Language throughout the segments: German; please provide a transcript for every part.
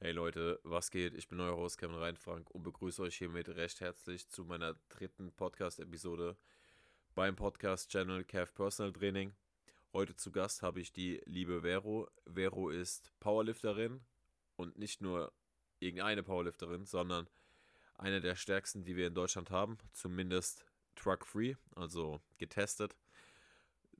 Hey Leute, was geht? Ich bin euer Host Kevin Reinfrank und begrüße euch hiermit recht herzlich zu meiner dritten Podcast-Episode beim Podcast-Channel Kev Personal Training. Heute zu Gast habe ich die liebe Vero. Vero ist Powerlifterin und nicht nur irgendeine Powerlifterin, sondern eine der stärksten, die wir in Deutschland haben, zumindest truck-free, also getestet.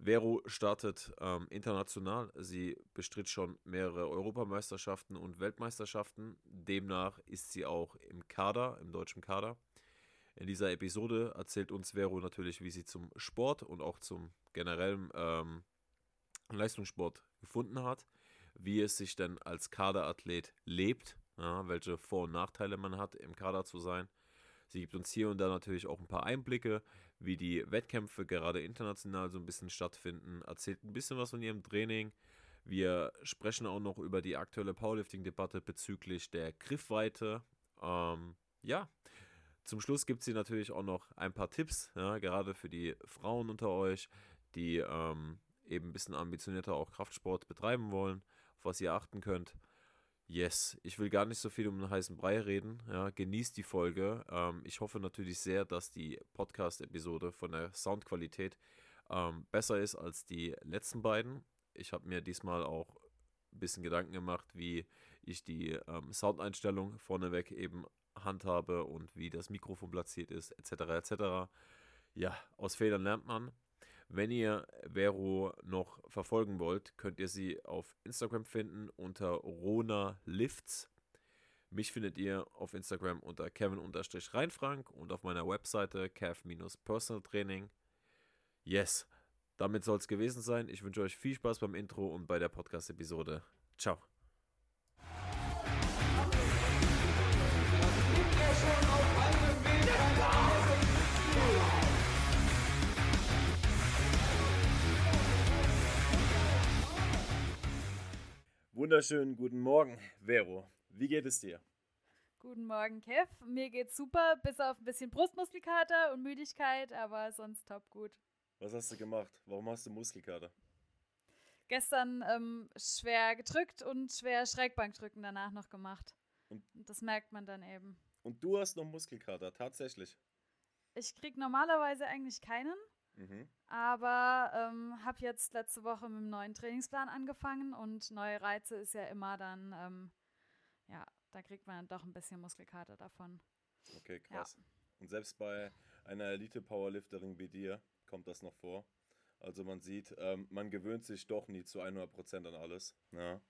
Vero startet ähm, international. Sie bestritt schon mehrere Europameisterschaften und Weltmeisterschaften. Demnach ist sie auch im Kader, im deutschen Kader. In dieser Episode erzählt uns Vero natürlich, wie sie zum Sport und auch zum generellen ähm, Leistungssport gefunden hat, wie es sich denn als Kaderathlet lebt, ja, welche Vor- und Nachteile man hat, im Kader zu sein. Sie gibt uns hier und da natürlich auch ein paar Einblicke, wie die Wettkämpfe gerade international so ein bisschen stattfinden, erzählt ein bisschen was von ihrem Training. Wir sprechen auch noch über die aktuelle Powerlifting-Debatte bezüglich der Griffweite. Ähm, ja, zum Schluss gibt sie natürlich auch noch ein paar Tipps, ja, gerade für die Frauen unter euch, die ähm, eben ein bisschen ambitionierter auch Kraftsport betreiben wollen, auf was ihr achten könnt. Yes, ich will gar nicht so viel um den heißen Brei reden. Ja, genießt die Folge. Ähm, ich hoffe natürlich sehr, dass die Podcast-Episode von der Soundqualität ähm, besser ist als die letzten beiden. Ich habe mir diesmal auch ein bisschen Gedanken gemacht, wie ich die ähm, Soundeinstellung vorneweg eben handhabe und wie das Mikrofon platziert ist, etc. etc. Ja, aus Fehlern lernt man. Wenn ihr Vero noch verfolgen wollt, könnt ihr sie auf Instagram finden unter Rona Lifts. Mich findet ihr auf Instagram unter Kevin-Reinfrank und auf meiner Webseite Kev-Personal Training. Yes, damit soll es gewesen sein. Ich wünsche euch viel Spaß beim Intro und bei der Podcast-Episode. Ciao. Wunderschönen guten Morgen, Vero. Wie geht es dir? Guten Morgen, Kev. Mir geht's super, bis auf ein bisschen Brustmuskelkater und Müdigkeit, aber sonst top gut. Was hast du gemacht? Warum hast du Muskelkater? Gestern ähm, schwer gedrückt und schwer Schrägbankdrücken danach noch gemacht. Und, und das merkt man dann eben. Und du hast noch Muskelkater, tatsächlich? Ich krieg normalerweise eigentlich keinen. Mhm. Aber ähm, habe jetzt letzte Woche mit einem neuen Trainingsplan angefangen und neue Reize ist ja immer dann, ähm, ja, da kriegt man doch ein bisschen Muskelkater davon. Okay, krass. Ja. Und selbst bei einer Elite-Powerlifterin wie dir kommt das noch vor. Also man sieht, ähm, man gewöhnt sich doch nie zu 100% an alles. Ja.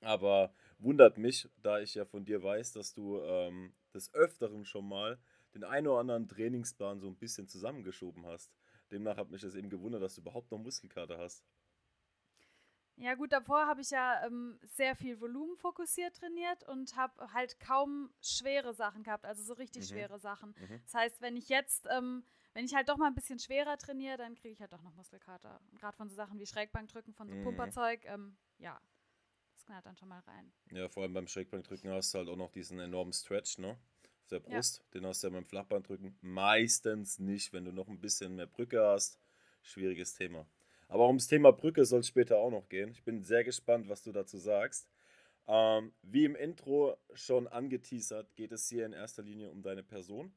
Aber wundert mich, da ich ja von dir weiß, dass du ähm, des Öfteren schon mal den einen oder anderen Trainingsplan so ein bisschen zusammengeschoben hast. Demnach hat mich das eben gewundert, dass du überhaupt noch Muskelkater hast. Ja gut, davor habe ich ja ähm, sehr viel Volumen fokussiert trainiert und habe halt kaum schwere Sachen gehabt, also so richtig mhm. schwere Sachen. Mhm. Das heißt, wenn ich jetzt, ähm, wenn ich halt doch mal ein bisschen schwerer trainiere, dann kriege ich halt doch noch Muskelkater. Gerade von so Sachen wie Schrägbankdrücken, von so mhm. Pumperzeug, ähm, ja, das knallt dann schon mal rein. Ja, vor allem beim Schrägbankdrücken hast du halt auch noch diesen enormen Stretch, ne? Der Brust. Ja. Den hast du ja beim Flachbandrücken meistens nicht, wenn du noch ein bisschen mehr Brücke hast. Schwieriges Thema. Aber ums Thema Brücke soll es später auch noch gehen. Ich bin sehr gespannt, was du dazu sagst. Ähm, wie im Intro schon angeteasert, geht es hier in erster Linie um deine Person,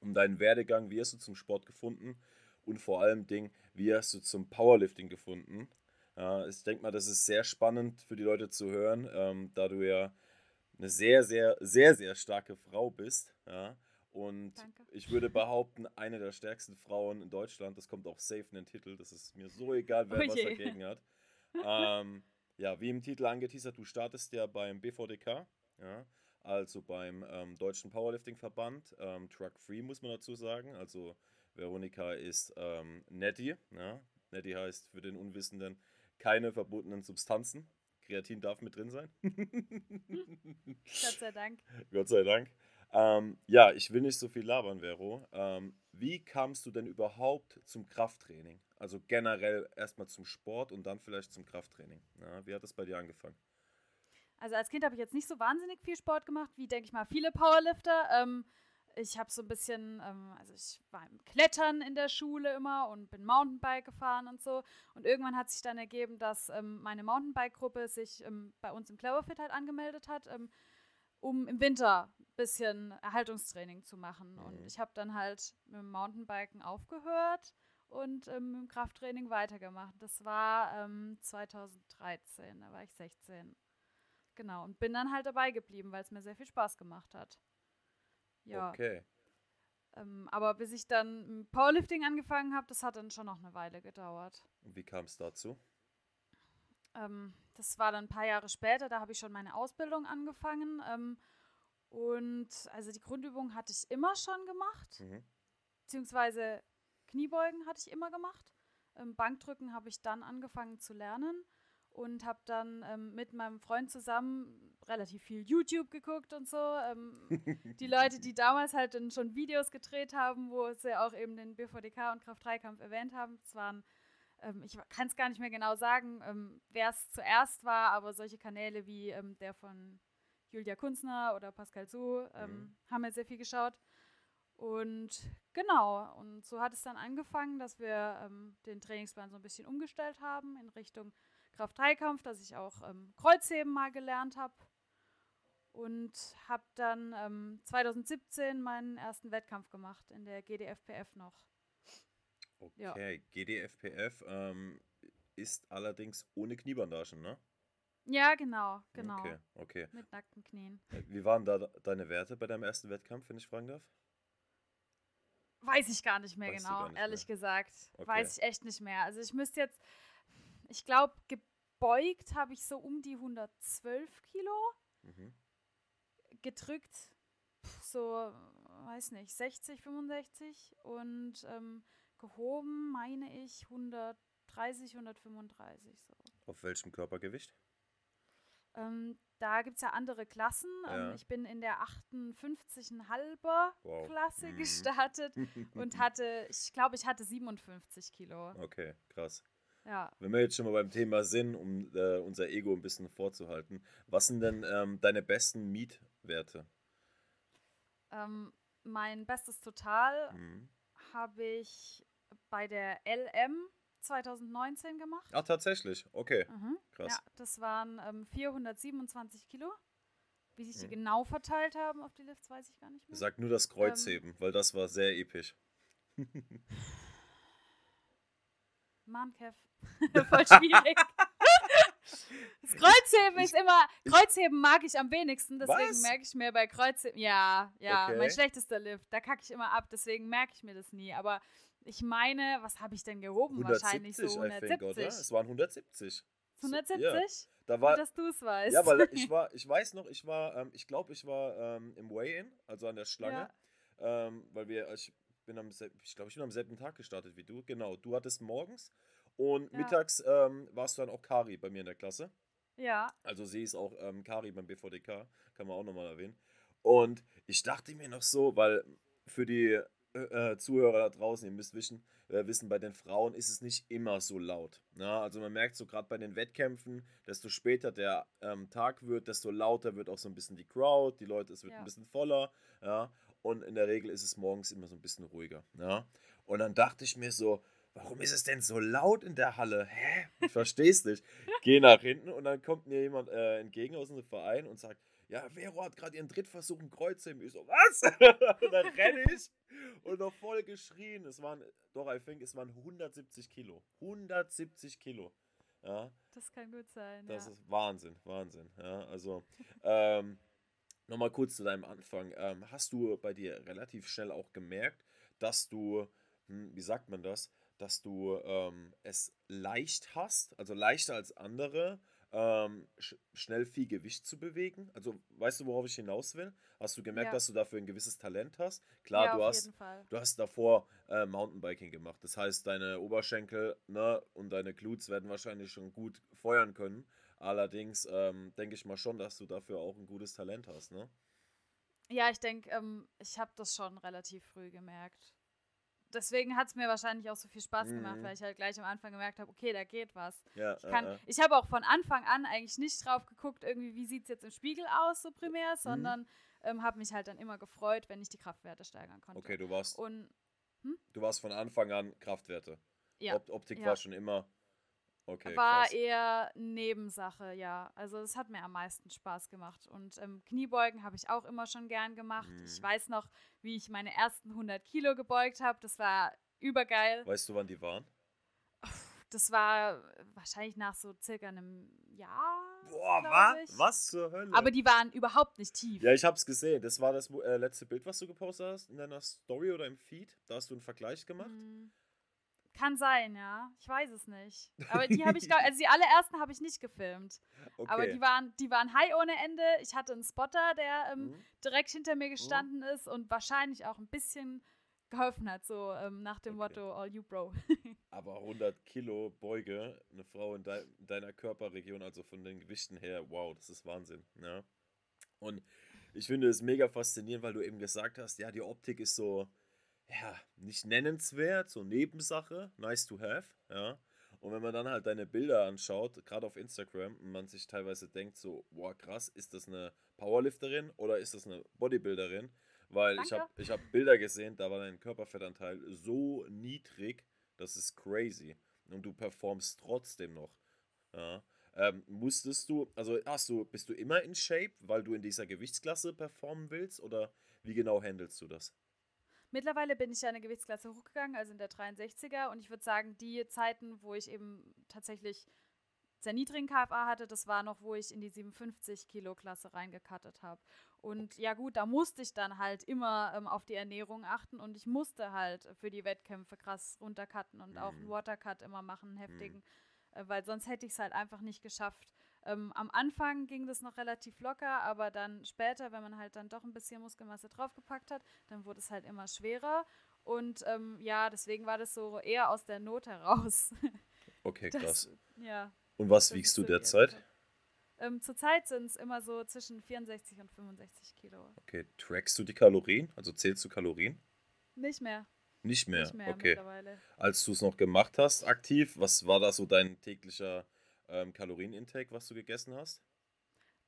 um deinen Werdegang. Wie hast du zum Sport gefunden? Und vor allem Ding, wie hast du zum Powerlifting gefunden? Äh, ich denke mal, das ist sehr spannend für die Leute zu hören, ähm, da du ja eine sehr, sehr, sehr, sehr starke Frau bist. Ja? Und Danke. ich würde behaupten, eine der stärksten Frauen in Deutschland. Das kommt auch safe in den Titel. Das ist mir so egal, wer oh was dagegen hat. ähm, ja, wie im Titel angeteasert, du startest ja beim BVDK, ja, also beim ähm, Deutschen Powerlifting-Verband, ähm, Truck Free muss man dazu sagen. Also Veronika ist ähm, Netty. Ja. Netty heißt für den Unwissenden keine verbotenen Substanzen. Kreatin darf mit drin sein. Gott sei Dank. Gott sei Dank. Ähm, ja, ich will nicht so viel labern, Vero. Ähm, wie kamst du denn überhaupt zum Krafttraining? Also generell erstmal zum Sport und dann vielleicht zum Krafttraining. Ja, wie hat das bei dir angefangen? Also als Kind habe ich jetzt nicht so wahnsinnig viel Sport gemacht, wie denke ich mal viele Powerlifter. Ähm, ich habe so ein bisschen, ähm, also ich war im Klettern in der Schule immer und bin Mountainbike gefahren und so. Und irgendwann hat sich dann ergeben, dass ähm, meine Mountainbike-Gruppe sich ähm, bei uns im Cloverfit halt angemeldet hat, ähm, um im Winter ein bisschen Erhaltungstraining zu machen. Mhm. Und ich habe dann halt mit dem Mountainbiken aufgehört und ähm, mit dem Krafttraining weitergemacht. Das war 2013, ähm, da war ich 16. Genau, und bin dann halt dabei geblieben, weil es mir sehr viel Spaß gemacht hat. Ja. Okay. Ähm, aber bis ich dann Powerlifting angefangen habe, das hat dann schon noch eine Weile gedauert. Und wie kam es dazu? Ähm, das war dann ein paar Jahre später, da habe ich schon meine Ausbildung angefangen. Ähm, und also die Grundübung hatte ich immer schon gemacht, mhm. beziehungsweise Kniebeugen hatte ich immer gemacht. Ähm, Bankdrücken habe ich dann angefangen zu lernen und habe dann ähm, mit meinem Freund zusammen relativ viel YouTube geguckt und so. Ähm, die Leute, die damals halt dann schon Videos gedreht haben, wo sie auch eben den BVDK und Kraft-3-Kampf erwähnt haben, das waren, ähm, ich kann es gar nicht mehr genau sagen, ähm, wer es zuerst war, aber solche Kanäle wie ähm, der von Julia Kunzner oder Pascal Su ähm, mhm. haben wir sehr viel geschaut. Und genau, und so hat es dann angefangen, dass wir den Trainingsplan so ein bisschen umgestellt haben in Richtung Kraft-3-Kampf, dass ich auch ähm, Kreuzheben mal gelernt habe und habe dann ähm, 2017 meinen ersten Wettkampf gemacht in der GDFPF noch. Okay, ja. GDFPF ähm, ist allerdings ohne Kniebandagen, ne? Ja, genau, genau. Okay, okay. Mit nackten Knien. Äh, wie waren da deine Werte bei deinem ersten Wettkampf, wenn ich fragen darf? Weiß ich gar nicht mehr weißt genau, nicht ehrlich mehr. gesagt. Okay. Weiß ich echt nicht mehr. Also ich müsste jetzt, ich glaube, gebeugt habe ich so um die 112 Kilo. Mhm. Gedrückt so, weiß nicht, 60, 65 und ähm, gehoben meine ich 130, 135 so. Auf welchem Körpergewicht? Ähm, da gibt es ja andere Klassen. Ähm, ja. Ähm, ich bin in der 58,5er wow. Klasse mhm. gestartet und hatte, ich glaube, ich hatte 57 Kilo. Okay, krass. Ja. Wenn wir jetzt schon mal beim Thema sind, um äh, unser Ego ein bisschen vorzuhalten, was sind denn ähm, deine besten Mietwerte? Ähm, mein bestes Total mhm. habe ich bei der LM 2019 gemacht. Ach, tatsächlich? Okay. Mhm. Krass. Ja, das waren ähm, 427 Kilo. Wie sich die mhm. genau verteilt haben auf die Lifts, weiß ich gar nicht mehr. Sag nur das Kreuzheben, ähm, weil das war sehr episch. Mann, Kev. Voll schwierig. Das Kreuzheben ist immer, Kreuzheben mag ich am wenigsten, deswegen merke ich mir bei Kreuzheben, ja, ja, okay. mein schlechtester Lift, da kacke ich immer ab, deswegen merke ich mir das nie, aber ich meine, was habe ich denn gehoben? 170, Wahrscheinlich so 170. Think, oder? Es waren 170. 170? Ja. Da war, dass du es weißt. Ja, weil ich war, ich weiß noch, ich war, ähm, ich glaube, ich war ähm, im Weigh-In, also an der Schlange, ja. ähm, weil wir, ich bin am, ich glaube, ich bin am selben Tag gestartet wie du. Genau, du hattest morgens und ja. mittags ähm, warst du dann auch Kari bei mir in der Klasse. Ja. Also sie ist auch ähm, Kari beim BVDK, kann man auch nochmal erwähnen. Und ich dachte mir noch so, weil für die äh, äh, Zuhörer da draußen, ihr müsst wissen, äh, wissen, bei den Frauen ist es nicht immer so laut. Ja, also man merkt so gerade bei den Wettkämpfen, desto später der ähm, Tag wird, desto lauter wird auch so ein bisschen die Crowd, die Leute, es wird ja. ein bisschen voller. Ja, und in der Regel ist es morgens immer so ein bisschen ruhiger. Ja, und dann dachte ich mir so, warum ist es denn so laut in der Halle? Hä? Ich verstehe es nicht. Geh nach hinten und dann kommt mir jemand äh, entgegen aus dem Verein und sagt, ja, Vero hat gerade ihren Drittversuch im Kreuzheben. Ich so, was? und dann renne ich und noch voll geschrien. Es waren, doch, I think, es waren 170 Kilo. 170 Kilo. Ja. Das kann gut sein. Das ja. ist Wahnsinn, Wahnsinn. Ja, also, ähm, nochmal kurz zu deinem Anfang. Ähm, hast du bei dir relativ schnell auch gemerkt, dass du, hm, wie sagt man das, dass du ähm, es leicht hast, also leichter als andere, ähm, sch schnell viel Gewicht zu bewegen? Also weißt du, worauf ich hinaus will? Hast du gemerkt, ja. dass du dafür ein gewisses Talent hast? Klar, ja, du, hast, du hast davor äh, Mountainbiking gemacht. Das heißt, deine Oberschenkel ne, und deine Glutes werden wahrscheinlich schon gut feuern können. Allerdings ähm, denke ich mal schon, dass du dafür auch ein gutes Talent hast, ne? Ja, ich denke, ähm, ich habe das schon relativ früh gemerkt. deswegen hat es mir wahrscheinlich auch so viel Spaß gemacht, mhm. weil ich halt gleich am Anfang gemerkt habe, okay, da geht was. Ja, ich kann, äh, ich habe auch von Anfang an eigentlich nicht drauf geguckt, irgendwie, wie sieht es jetzt im Spiegel aus, so primär, mhm. sondern ähm, habe mich halt dann immer gefreut, wenn ich die Kraftwerte steigern konnte. Okay, du warst. Und, hm? Du warst von Anfang an Kraftwerte. Ja. Op Optik ja. war schon immer Okay, war krass. eher Nebensache, ja. Also es hat mir am meisten Spaß gemacht. Und ähm, Kniebeugen habe ich auch immer schon gern gemacht. Mhm. Ich weiß noch, wie ich meine ersten 100 Kilo gebeugt habe. Das war übergeil. Weißt du, wann die waren? Das war wahrscheinlich nach so circa einem Jahr. Boah, was? Was zur Hölle? Aber die waren überhaupt nicht tief. Ja, ich habe es gesehen. Das war das äh, letzte Bild, was du gepostet hast in deiner Story oder im Feed. Da hast du einen Vergleich gemacht. Mhm. Kann sein, ja. Ich weiß es nicht. Aber die habe ich, also die allerersten habe ich nicht gefilmt. Okay. Aber die waren, die waren high ohne Ende. Ich hatte einen Spotter, der ähm, mhm. direkt hinter mir gestanden mhm. ist und wahrscheinlich auch ein bisschen geholfen hat, so ähm, nach dem okay. Motto All You Bro. Aber 100 Kilo Beuge, eine Frau in, de in, deiner Körperregion, also von den Gewichten her, wow, das ist Wahnsinn. Ja. Und ich finde es mega faszinierend, weil du eben gesagt hast, ja, die Optik ist so ja, nicht nennenswert, so Nebensache, nice to have, ja. Und wenn man dann halt deine Bilder anschaut, gerade auf Instagram, und man sich teilweise denkt so, boah, krass, ist das eine Powerlifterin oder ist das eine Bodybuilderin? Weil Danke. ich habe ich hab Bilder gesehen, da war dein Körperfettanteil so niedrig, das ist crazy. Und du performst trotzdem noch. Ja. Ähm, musstest du, also hast du, bist du immer in Shape, weil du in dieser Gewichtsklasse performen willst? Oder wie genau handelst du das? Mittlerweile bin ich ja eine Gewichtsklasse hochgegangen, also in der 63er. Und ich würde sagen, die Zeiten, wo ich eben tatsächlich sehr niedrigen KFA hatte, das war noch, wo ich in die 57 Kilo Klasse reingekattet habe. Und ja gut, da musste ich dann halt immer ähm, auf die Ernährung achten und ich musste halt für die Wettkämpfe krass runtercutten und mhm. auch einen Watercut immer machen, einen heftigen, mhm. äh, weil sonst hätte ich es halt einfach nicht geschafft, ähm, am Anfang ging das noch relativ locker, aber dann später, wenn man halt dann doch ein bisschen Muskelmasse draufgepackt hat, dann wurde es halt immer schwerer. Und ähm, ja, deswegen war das so eher aus der Not heraus. Okay, krass. Das, ja. Und was wiegst du derzeit? Ähm, Zurzeit sind es immer so zwischen 64 und 65 Kilo. Okay, trackst du die Kalorien? Also zählst du Kalorien? Nicht mehr. Nicht mehr, Nicht mehr okay. Als du es noch gemacht hast, aktiv, was war da so dein täglicher ähm, Kalorienintake, was du gegessen hast?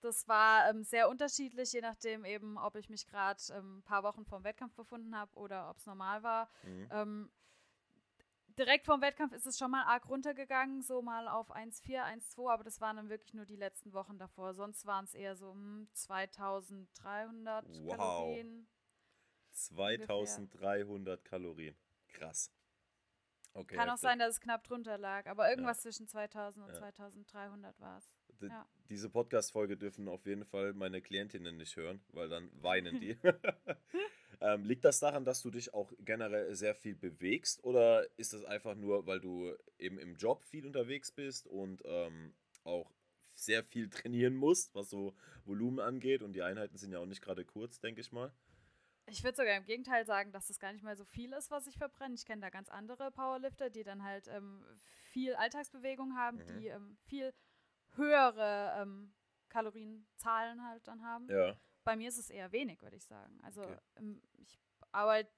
Das war ähm, sehr unterschiedlich, je nachdem eben, ob ich mich gerade ähm, ein paar Wochen vorm Wettkampf befunden habe oder ob es normal war. Mhm. Ähm, direkt vorm Wettkampf ist es schon mal arg runtergegangen, so mal auf 1,4, 1,2, aber das waren dann wirklich nur die letzten Wochen davor. Sonst waren es eher so hm, 2300 wow. Kalorien. 2300 ungefähr. Kalorien. Krass. Okay, Kann auch sein, dass es knapp drunter lag, aber irgendwas ja. zwischen 2000 und ja. 2300 war es. Ja. Diese Podcast-Folge dürfen auf jeden Fall meine Klientinnen nicht hören, weil dann weinen die. ähm, liegt das daran, dass du dich auch generell sehr viel bewegst oder ist das einfach nur, weil du eben im Job viel unterwegs bist und ähm, auch sehr viel trainieren musst, was so Volumen angeht und die Einheiten sind ja auch nicht gerade kurz, denke ich mal? Ich würde sogar im Gegenteil sagen, dass das gar nicht mal so viel ist, was ich verbrenne. Ich kenne da ganz andere Powerlifter, die dann halt ähm, viel Alltagsbewegung haben, mhm. die ähm, viel höhere ähm, Kalorienzahlen halt dann haben. Ja. Bei mir ist es eher wenig, würde ich sagen. Also okay. Ähm, ich arbeite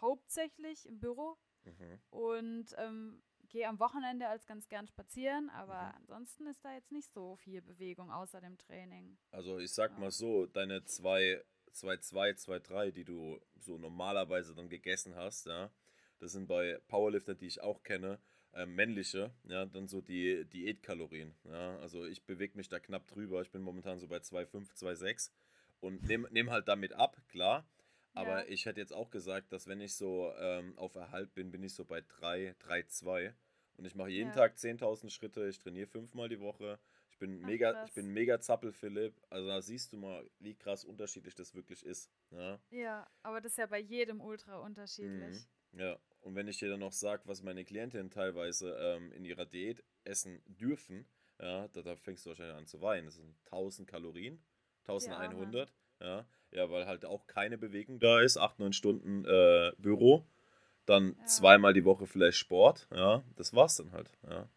hauptsächlich im Büro mhm. und ähm, gehe am Wochenende als ganz gern spazieren, aber mhm. ansonsten ist da jetzt nicht so viel Bewegung außer dem Training. Also ich sag ja. mal so, deine zwei 2-2, 2-3, die du so normalerweise dann gegessen hast, ja, das sind bei Powerlifter, die ich auch kenne, äh, männliche, ja, dann so die Diätkalorien. Ja, also ich bewege mich da knapp drüber. Ich bin momentan so bei 2,5, 2,6 und nehme nehm halt damit ab, klar. Aber ja. ich hätte jetzt auch gesagt, dass wenn ich so ähm, auf Erhalt bin, bin ich so bei 3, 3, 2. Und ich mache jeden ja. Tag 10.000 Schritte, ich trainiere fünfmal die Woche, ich bin Ach, mega, krass. ich bin mega Zappel, Philipp. Also da siehst du mal, wie krass unterschiedlich das wirklich ist. Ja, ja aber das ist ja bei jedem ultra unterschiedlich. Mhm. Ja, und wenn ich dir dann noch sage, was meine Klientinnen teilweise ähm, in ihrer Diät essen dürfen, ja, da, da, fängst du wahrscheinlich an zu weinen. Das sind 1000 Kalorien, 1100. Ja, ja, weil halt auch keine Bewegung da ist, 8, 9 Stunden äh, Büro, dann ja. zweimal die Woche vielleicht Sport, ja, das war's dann halt, ja.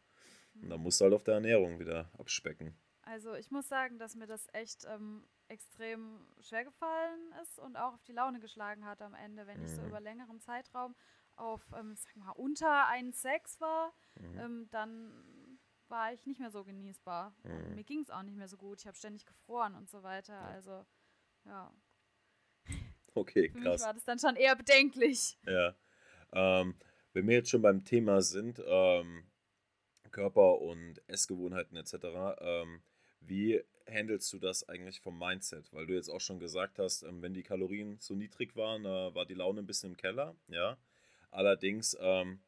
Und dann musst du halt auf der Ernährung wieder abspecken. Also ich muss sagen, dass mir das echt ähm, extrem schwer gefallen ist und auch auf die Laune geschlagen hat am Ende, wenn mhm. ich so mhm. über längeren Zeitraum auf, ähm, sag mal, unter 1,6 war, mhm. ähm, dann war ich nicht mehr so genießbar. Mhm. Mir ging es auch nicht mehr so gut. Ich habe ständig gefroren und so weiter. Ja. Also, ja. Okay, krass. Für mich war das dann schon eher bedenklich. Ja. Ähm, wenn wir jetzt schon beim Thema sind, ähm, Körper und Essgewohnheiten etc., ähm, wie handelst du das eigentlich vom Mindset? Weil du jetzt auch schon gesagt hast, ähm, wenn die Kalorien so niedrig waren, äh, war die Laune ein bisschen im Keller, ja. Allerdings, ähm,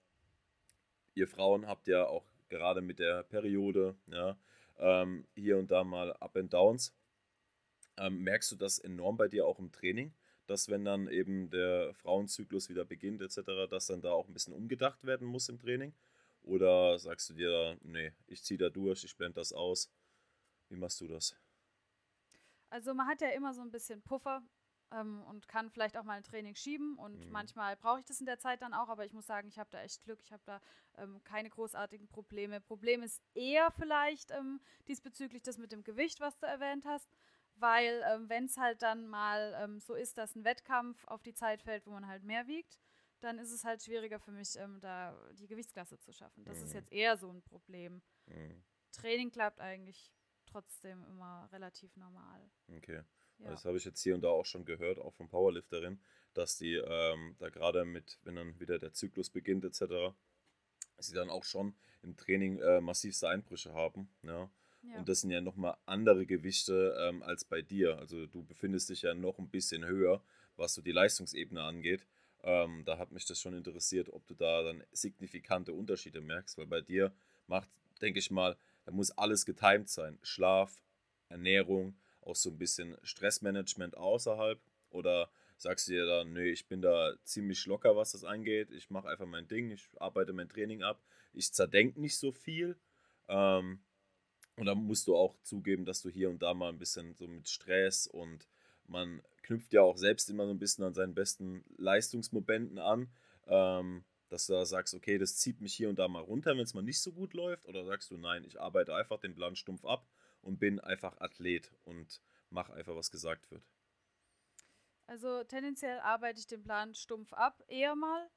ihr Frauen habt ja auch gerade mit der Periode, ja, ähm, hier und da mal Up and Downs. Ähm, merkst du das enorm bei dir auch im Training, dass wenn dann eben der Frauenzyklus wieder beginnt etc., dass dann da auch ein bisschen umgedacht werden muss im Training? Oder sagst du dir, nee, ich ziehe da durch, ich blende das aus? Wie machst du das? Also man hat ja immer so ein bisschen Puffer ähm, und kann vielleicht auch mal ein Training schieben und mhm. manchmal brauche ich das in der Zeit dann auch, aber ich muss sagen, ich habe da echt Glück, ich habe da ähm, keine großartigen Probleme. Problem ist eher vielleicht ähm, diesbezüglich das mit dem Gewicht, was du erwähnt hast, weil ähm, wenn es halt dann mal ähm, so ist, dass ein Wettkampf auf die Zeit fällt, wo man halt mehr wiegt, dann ist es halt schwieriger für mich, ähm, da die Gewichtsklasse zu schaffen. Das mhm. ist jetzt eher so ein Problem. Mhm. Training klappt eigentlich trotzdem immer relativ normal. Okay. Ja. Das habe ich jetzt hier und da auch schon gehört, auch von Powerlifterinnen, dass die ähm, da gerade mit, wenn dann wieder der Zyklus beginnt etc., sie dann auch schon im Training äh, massivste Einbrüche haben. Ja? ja. Und das sind ja nochmal andere Gewichte ähm, als bei dir. Also du befindest dich ja noch ein bisschen höher, was so die Leistungsebene angeht. Ähm, da hat mich das schon interessiert, ob du da dann signifikante Unterschiede merkst, weil bei dir macht, denke ich mal, da muss alles getimt sein. Schlaf, Ernährung, auch so ein bisschen Stressmanagement außerhalb? Oder sagst du dir dann, nö, ich bin da ziemlich locker, was das angeht, ich mache einfach mein Ding, ich arbeite mein Training ab, ich zerdenke nicht so viel. Ähm, und dann musst du auch zugeben, dass du hier und da mal ein bisschen so mit Stress und man knüpft ja auch selbst immer so ein bisschen an seinen besten Leistungsmomenten an. Ähm, dass du da sagst, okay, das zieht mich hier und da mal runter, wenn es mal nicht so gut läuft? Oder sagst du, nein, ich arbeite einfach den Plan stumpf ab und bin einfach Athlet und mache einfach, was gesagt wird? Also tendenziell arbeite ich den Plan stumpf ab, eher mal.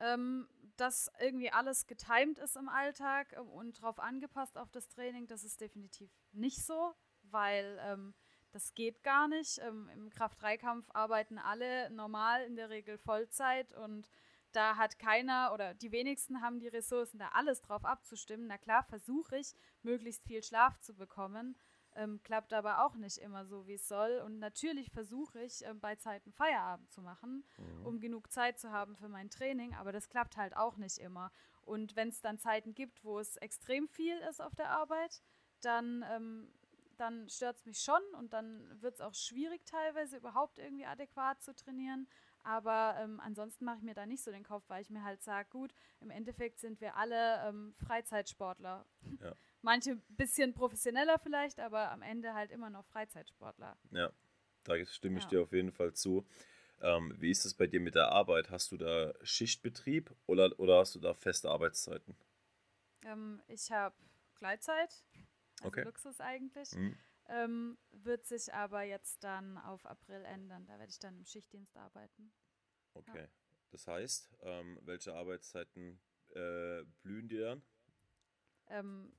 Ähm, dass irgendwie alles getimed ist im Alltag ähm, und darauf angepasst auf das Training, das ist definitiv nicht so, weil ähm, das geht gar nicht. Ähm, Im Kraft-3-Kampf arbeiten alle normal in der Regel Vollzeit und da hat keiner oder die wenigsten haben die Ressourcen, da alles drauf abzustimmen. Na klar, versuche ich, möglichst viel Schlaf zu bekommen. Ähm, klappt aber auch nicht immer so, wie es soll. Und natürlich versuche ich, ähm, bei Zeiten Feierabend zu machen, mhm. um genug Zeit zu haben für mein Training. Aber das klappt halt auch nicht immer. Und wenn es dann Zeiten gibt, wo es extrem viel ist auf der Arbeit, dann, ähm, dann stört es mich schon und dann wird es auch schwierig teilweise überhaupt irgendwie adäquat zu trainieren. Aber ähm, ansonsten mache ich mir da nicht so den Kopf, weil ich mir halt sage, gut, im Endeffekt sind wir alle ähm, Freizeitsportler. Ja. Manche ein bisschen professioneller vielleicht, aber am Ende halt immer noch Freizeitsportler. Ja, da stimme ich ja. dir auf jeden Fall zu. Ähm, wie ist es bei dir mit der Arbeit? Hast du da Schichtbetrieb oder, oder hast du da feste Arbeitszeiten? Ähm, ich habe Gleitzeit, also okay. Luxus eigentlich. Mhm. Ähm, wird sich aber jetzt dann auf April ändern. Da werde ich dann im Schichtdienst arbeiten. Okay. Ja. Das heißt, ähm, welche Arbeitszeiten äh, blühen dir dann? Ähm,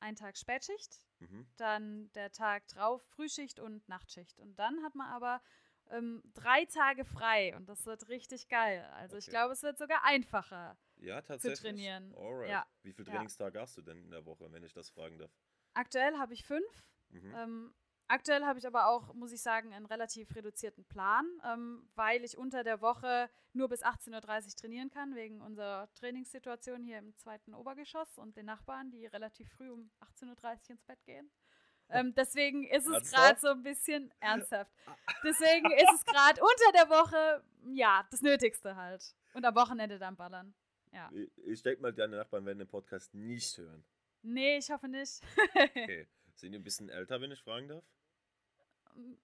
ein Tag Spätschicht, mhm. dann der Tag drauf Frühschicht und Nachtschicht. Und dann hat man aber ähm, drei Tage frei und das wird richtig geil. Also okay. ich glaube, es wird sogar einfacher ja, zu trainieren. Alright. Ja. Wie viele Trainingstage ja. hast du denn in der Woche, wenn ich das fragen darf? Aktuell habe ich fünf. Mhm. Ähm, aktuell habe ich aber auch, muss ich sagen, einen relativ reduzierten Plan, ähm, weil ich unter der Woche nur bis 18.30 Uhr trainieren kann, wegen unserer Trainingssituation hier im zweiten Obergeschoss und den Nachbarn, die relativ früh um 18.30 Uhr ins Bett gehen. Ähm, deswegen ist es gerade so ein bisschen ernsthaft. Deswegen ist es gerade unter der Woche, ja, das Nötigste halt. Und am Wochenende dann ballern. Ja. Ich denke mal, deine Nachbarn werden den Podcast nicht hören. Nee, ich hoffe nicht. okay. Sind die ein bisschen älter, wenn ich fragen darf?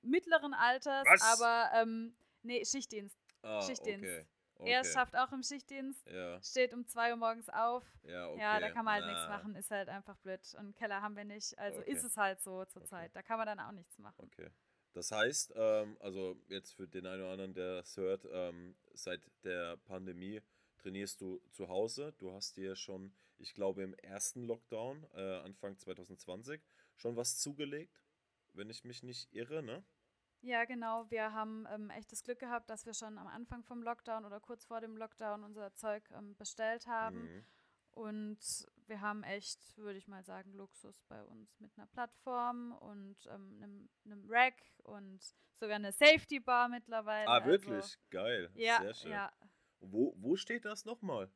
Mittleren Alters, Was? aber ähm, nee, Schichtdienst. Ah, Schichtdienst. Okay. Okay. Er schafft auch im Schichtdienst, ja. steht um 2 Uhr morgens auf. Ja, okay. ja da kann man halt nichts machen, ist halt einfach blöd. Und Keller haben wir nicht, also okay. ist es halt so zurzeit. Okay. Da kann man dann auch nichts machen. Okay. Das heißt, ähm, also jetzt für den einen oder anderen, der das hört, ähm, seit der Pandemie trainierst du zu Hause. Du hast dir schon, ich glaube, im ersten Lockdown, äh, Anfang 2020, schon was zugelegt, wenn ich mich nicht irre, ne? Ja, genau. Wir haben ähm, echt das Glück gehabt, dass wir schon am Anfang vom Lockdown oder kurz vor dem Lockdown unser Zeug ähm, bestellt haben. Mhm. Und wir haben echt, würde ich mal sagen, Luxus bei uns mit einer Plattform und ähm, einem, einem Rack und sogar eine Safety Bar mittlerweile. Ah, wirklich? Also, Geil. Ja, Sehr schön. ja. Wo, wo steht das nochmal?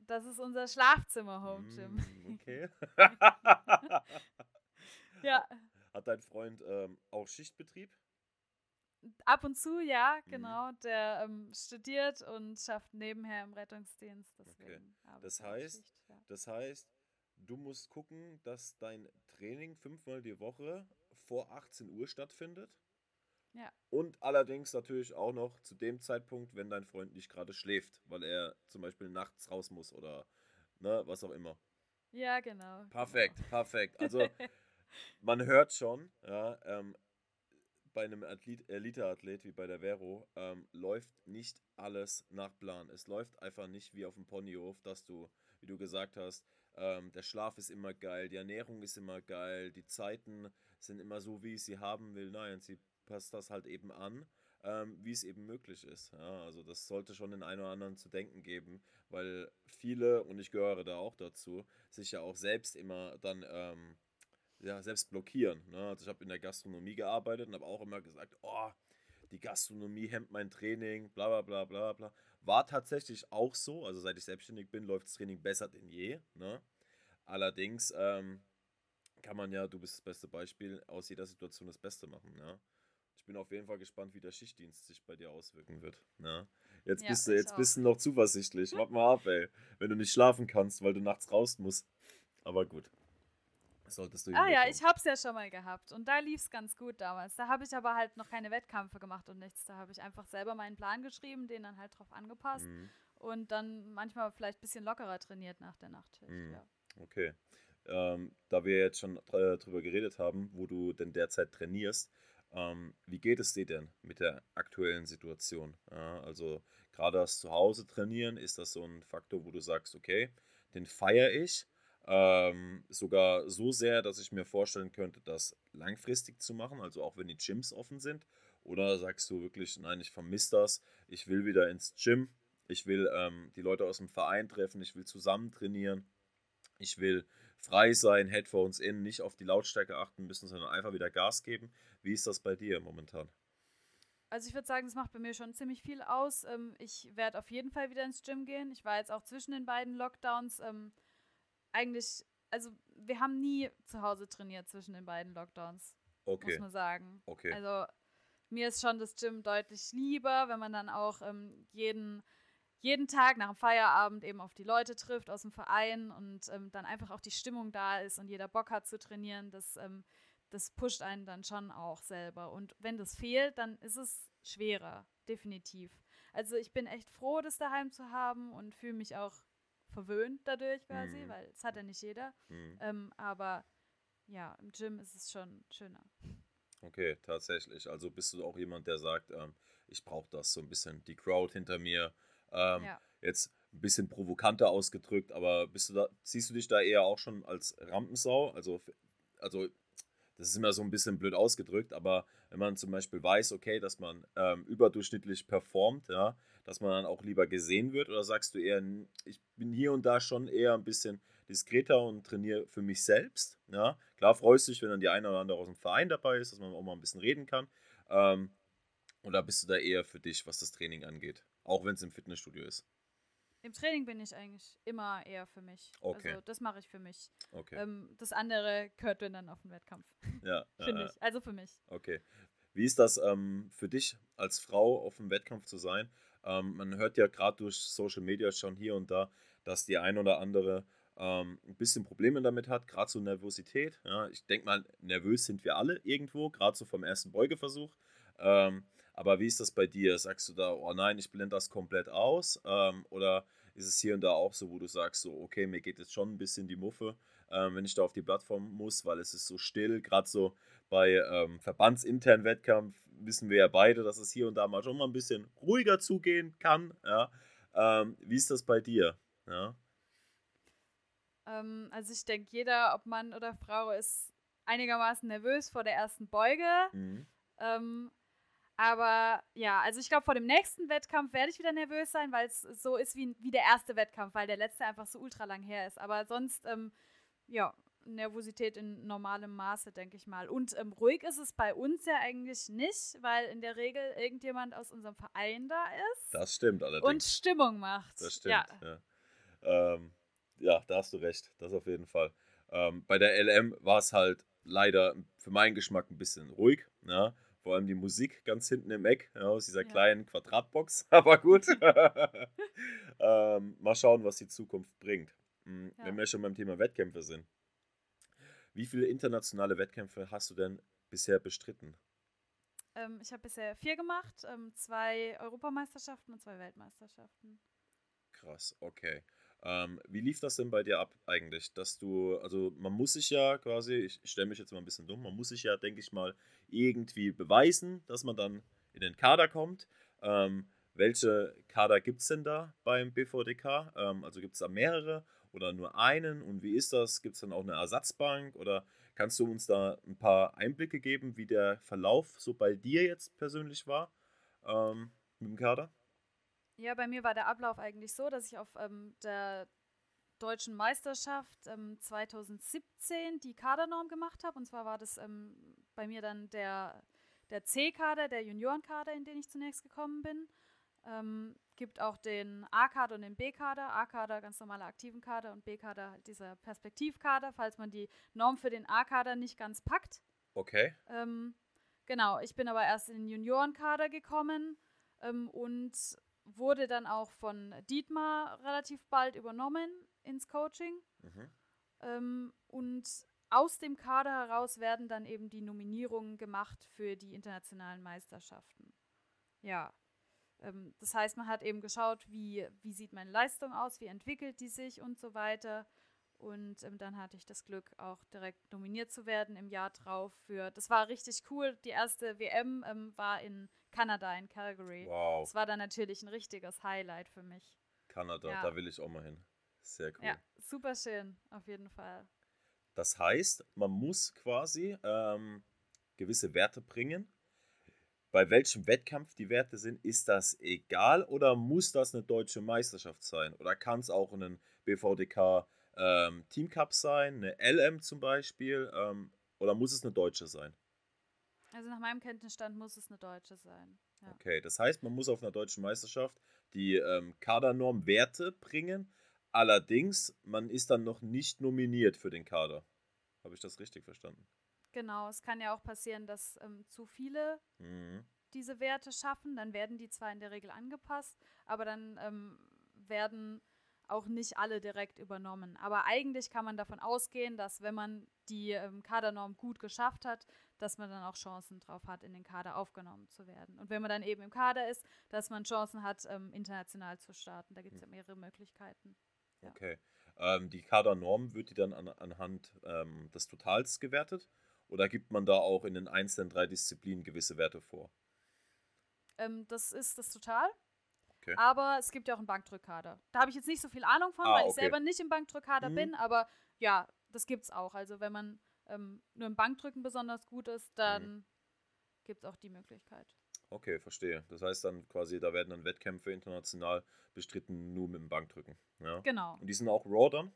Das ist unser Schlafzimmer Home Gym. Mm, okay. ja. Hat dein Freund ähm, auch Schichtbetrieb? Ab und zu, ja, mhm. genau. Mhm. Der ähm, studiert und schafft nebenher im Rettungsdienst. Deswegen okay. Das heißt, Schicht, ja. das heißt, du musst gucken, dass dein Training fünfmal die Woche vor 18 Uhr stattfindet. Ja. Und allerdings natürlich auch noch zu dem Zeitpunkt, wenn dein Freund nicht gerade schläft, weil er zum Beispiel nachts raus muss oder ne, was auch immer. Ja, genau. Perfekt, genau. perfekt. Also man hört schon, ja, ähm, bei einem Elite-Athlet wie bei der Vero ähm, läuft nicht alles nach Plan. Es läuft einfach nicht wie auf dem Ponyhof, dass du, wie du gesagt hast, ähm, der Schlaf ist immer geil, die Ernährung ist immer geil, die Zeiten sind immer so, wie ich sie haben will. Nein, sie passt das halt eben an, ähm, wie es eben möglich ist. Ja, also das sollte schon den einen oder anderen zu denken geben, weil viele, und ich gehöre da auch dazu, sich ja auch selbst immer dann ähm, ja, selbst blockieren. Ne? Also ich habe in der Gastronomie gearbeitet und habe auch immer gesagt, oh, die Gastronomie hemmt mein Training, bla bla bla bla bla. War tatsächlich auch so. Also seit ich selbstständig bin, läuft das Training besser denn je. Ne? Allerdings ähm, kann man ja, du bist das beste Beispiel, aus jeder Situation das Beste machen. Ne? Ich bin auf jeden Fall gespannt, wie der Schichtdienst sich bei dir auswirken wird. Ne? Jetzt, ja, bist, du, jetzt bist du noch zuversichtlich. Warte mal ab, ey. Wenn du nicht schlafen kannst, weil du nachts raus musst. Aber gut. Solltest du ah ja, ich habe es ja schon mal gehabt und da lief es ganz gut damals. Da habe ich aber halt noch keine Wettkämpfe gemacht und nichts. Da habe ich einfach selber meinen Plan geschrieben, den dann halt drauf angepasst mhm. und dann manchmal vielleicht ein bisschen lockerer trainiert nach der Nachtschicht. Mhm. Ja. Okay. Ähm, da wir jetzt schon äh, drüber geredet haben, wo du denn derzeit trainierst, ähm, wie geht es dir denn mit der aktuellen Situation? Ja, also gerade das Zuhause trainieren, ist das so ein Faktor, wo du sagst, okay, den feiere ich ähm, sogar so sehr, dass ich mir vorstellen könnte, das langfristig zu machen, also auch wenn die Gyms offen sind. Oder sagst du wirklich, nein, ich vermisse das, ich will wieder ins Gym, ich will ähm, die Leute aus dem Verein treffen, ich will zusammen trainieren, ich will frei sein, Headphones in, nicht auf die Lautstärke achten müssen, sondern einfach wieder Gas geben. Wie ist das bei dir momentan? Also ich würde sagen, das macht bei mir schon ziemlich viel aus. Ähm, ich werde auf jeden Fall wieder ins Gym gehen. Ich war jetzt auch zwischen den beiden Lockdowns ähm, eigentlich, also wir haben nie zu Hause trainiert zwischen den beiden Lockdowns. Okay. Muss man sagen. Okay. Also mir ist schon das Gym deutlich lieber, wenn man dann auch ähm, jeden, jeden Tag nach dem Feierabend eben auf die Leute trifft aus dem Verein und ähm, dann einfach auch die Stimmung da ist und jeder Bock hat zu trainieren. Das, ähm, das pusht einen dann schon auch selber. Und wenn das fehlt, dann ist es schwerer, definitiv. Also ich bin echt froh, das daheim zu haben und fühle mich auch verwöhnt dadurch quasi, mhm. weil es hat ja nicht jeder. Mhm. Ähm, aber ja, im Gym ist es schon schöner. Okay, tatsächlich. Also bist du auch jemand, der sagt, ähm, ich brauche das so ein bisschen, die Crowd hinter mir. Ähm, ja. Jetzt ein bisschen provokanter ausgedrückt, aber bist du da, siehst du dich da eher auch schon als Rampensau? Also, also das ist immer so ein bisschen blöd ausgedrückt, aber wenn man zum Beispiel weiß, okay, dass man ähm, überdurchschnittlich performt, ja, dass man dann auch lieber gesehen wird? Oder sagst du eher, ich bin hier und da schon eher ein bisschen diskreter und trainiere für mich selbst? Ja? Klar freust du dich, wenn dann die eine oder andere aus dem Verein dabei ist, dass man auch mal ein bisschen reden kann. Ähm, oder bist du da eher für dich, was das Training angeht? Auch wenn es im Fitnessstudio ist. Im Training bin ich eigentlich immer eher für mich. Okay. Also das mache ich für mich. Okay. Ähm, das andere gehört dann auf den Wettkampf. Ja. Finde ja, ich. Also für mich. Okay. Wie ist das ähm, für dich als Frau auf dem Wettkampf zu sein? Ähm, man hört ja gerade durch Social Media schon hier und da, dass die ein oder andere ähm, ein bisschen Probleme damit hat, gerade so Nervosität. Ja, ich denke mal, nervös sind wir alle irgendwo, gerade so vom ersten Beugeversuch. Ähm, aber wie ist das bei dir? Sagst du da, oh nein, ich blende das komplett aus? Ähm, oder ist es hier und da auch so, wo du sagst, so, okay, mir geht jetzt schon ein bisschen die Muffe, ähm, wenn ich da auf die Plattform muss, weil es ist so still, gerade so bei ähm, verbandsinternen Wettkampf wissen wir ja beide, dass es hier und da mal schon mal ein bisschen ruhiger zugehen kann. Ja? Ähm, wie ist das bei dir? Ja. Ähm, also ich denke, jeder, ob Mann oder Frau, ist einigermaßen nervös vor der ersten Beuge. Mhm. Aber ja, also ich glaube, vor dem nächsten Wettkampf werde ich wieder nervös sein, weil es so ist wie, wie der erste Wettkampf, weil der letzte einfach so ultra lang her ist. Aber sonst, ähm, ja, Nervosität in normalem Maße, denke ich mal. Und ähm, ruhig ist es bei uns ja eigentlich nicht, weil in der Regel irgendjemand aus unserem Verein da ist. Das stimmt allerdings. Und Stimmung macht. Das stimmt, ja. Ja, ähm, ja da hast du recht, das auf jeden Fall. Ähm, bei der LM war es halt leider für meinen Geschmack ein bisschen ruhig. Ja? Vor allem die Musik ganz hinten im Eck, ja, aus dieser ja. kleinen Quadratbox. Aber gut. ähm, mal schauen, was die Zukunft bringt. Mhm, ja. Wenn wir schon beim Thema Wettkämpfe sind. Wie viele internationale Wettkämpfe hast du denn bisher bestritten? Ähm, ich habe bisher vier gemacht, ähm, zwei Europameisterschaften und zwei Weltmeisterschaften. Krass, okay. Ähm, wie lief das denn bei dir ab eigentlich? Dass du, also man muss sich ja quasi, ich stelle mich jetzt mal ein bisschen dumm, man muss sich ja, denke ich mal, irgendwie beweisen, dass man dann in den Kader kommt. Ähm, welche Kader gibt es denn da beim BVDK? Ähm, also gibt es da mehrere oder nur einen? Und wie ist das? Gibt es dann auch eine Ersatzbank? Oder kannst du uns da ein paar Einblicke geben, wie der Verlauf so bei dir jetzt persönlich war ähm, mit dem Kader? Ja, bei mir war der Ablauf eigentlich so, dass ich auf ähm, der deutschen Meisterschaft ähm, 2017 die Kadernorm gemacht habe. Und zwar war das ähm, bei mir dann der, der C-Kader, der Juniorenkader, in den ich zunächst gekommen bin. Ähm, gibt auch den A-Kader und den B-Kader. A-Kader ganz normaler aktiven Kader und B-Kader halt dieser Perspektivkader, falls man die Norm für den A-Kader nicht ganz packt. Okay. Ähm, genau, ich bin aber erst in den Juniorenkader gekommen ähm, und wurde dann auch von Dietmar relativ bald übernommen ins Coaching. Mhm. Ähm, und aus dem Kader heraus werden dann eben die Nominierungen gemacht für die internationalen Meisterschaften. Ja. Ähm, das heißt, man hat eben geschaut, wie, wie sieht meine Leistung aus, wie entwickelt die sich und so weiter. Und ähm, dann hatte ich das Glück, auch direkt nominiert zu werden im Jahr drauf für. Das war richtig cool. Die erste WM ähm, war in Kanada, in Calgary. Wow. Das war dann natürlich ein richtiges Highlight für mich. Kanada, ja. da will ich auch mal hin. Sehr cool. Ja, super schön, auf jeden Fall. Das heißt, man muss quasi ähm, gewisse Werte bringen. Bei welchem Wettkampf die Werte sind, ist das egal oder muss das eine deutsche Meisterschaft sein? Oder kann es auch ein BVDK ähm, Team Cup sein, eine LM zum Beispiel? Ähm, oder muss es eine deutsche sein? Also nach meinem Kenntnisstand muss es eine deutsche sein. Ja. Okay, das heißt, man muss auf einer deutschen Meisterschaft die ähm, Kadernorm Werte bringen. Allerdings, man ist dann noch nicht nominiert für den Kader. Habe ich das richtig verstanden? Genau, es kann ja auch passieren, dass ähm, zu viele mhm. diese Werte schaffen. Dann werden die zwar in der Regel angepasst, aber dann ähm, werden auch nicht alle direkt übernommen. Aber eigentlich kann man davon ausgehen, dass wenn man die ähm, Kadernorm gut geschafft hat, dass man dann auch Chancen drauf hat, in den Kader aufgenommen zu werden. Und wenn man dann eben im Kader ist, dass man Chancen hat, ähm, international zu starten. Da gibt es ja mehrere Möglichkeiten. Ja. Okay. Ähm, die Kadernorm wird die dann an, anhand ähm, des Totals gewertet? Oder gibt man da auch in den einzelnen drei Disziplinen gewisse Werte vor? Ähm, das ist das Total. Okay. Aber es gibt ja auch einen Bankdrückkader. Da habe ich jetzt nicht so viel Ahnung von, ah, weil okay. ich selber nicht im Bankdrückkader mhm. bin, aber ja, das gibt es auch. Also wenn man ähm, nur im Bankdrücken besonders gut ist, dann mhm. gibt es auch die Möglichkeit. Okay, verstehe. Das heißt dann quasi, da werden dann Wettkämpfe international bestritten, nur mit dem Bankdrücken. Ja? Genau. Und die sind auch Raw dann?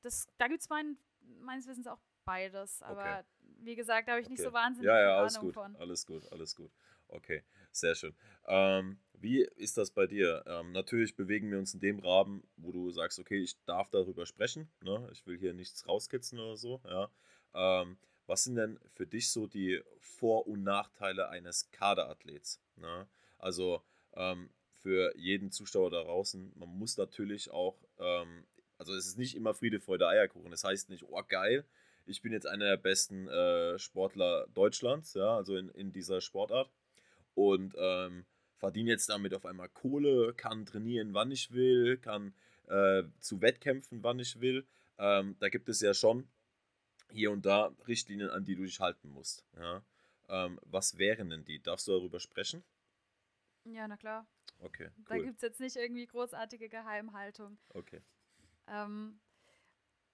Das, da gibt es mein, meines Wissens auch beides. Aber okay. wie gesagt, da habe ich okay. nicht so wahnsinnig ja, ja, viel alles Ahnung gut, von. Alles gut, alles gut. Okay, sehr schön. Ähm, wie ist das bei dir? Ähm, natürlich bewegen wir uns in dem Rahmen, wo du sagst, okay, ich darf darüber sprechen. Ne? Ich will hier nichts rauskitzen oder so. Ja? Ähm, was sind denn für dich so die Vor- und Nachteile eines Kaderathletes? Ne? Also ähm, für jeden Zuschauer da draußen, man muss natürlich auch, ähm, also es ist nicht immer Friede, Freude, Eierkuchen. Das heißt nicht, oh geil, ich bin jetzt einer der besten äh, Sportler Deutschlands, ja, also in, in dieser Sportart. Und ähm, verdiene jetzt damit auf einmal Kohle, kann trainieren, wann ich will, kann äh, zu Wettkämpfen, wann ich will. Ähm, da gibt es ja schon hier und da Richtlinien, an die du dich halten musst. Ja? Ähm, was wären denn die? Darfst du darüber sprechen? Ja, na klar. Okay. Cool. Da gibt es jetzt nicht irgendwie großartige Geheimhaltung. Okay. Ähm,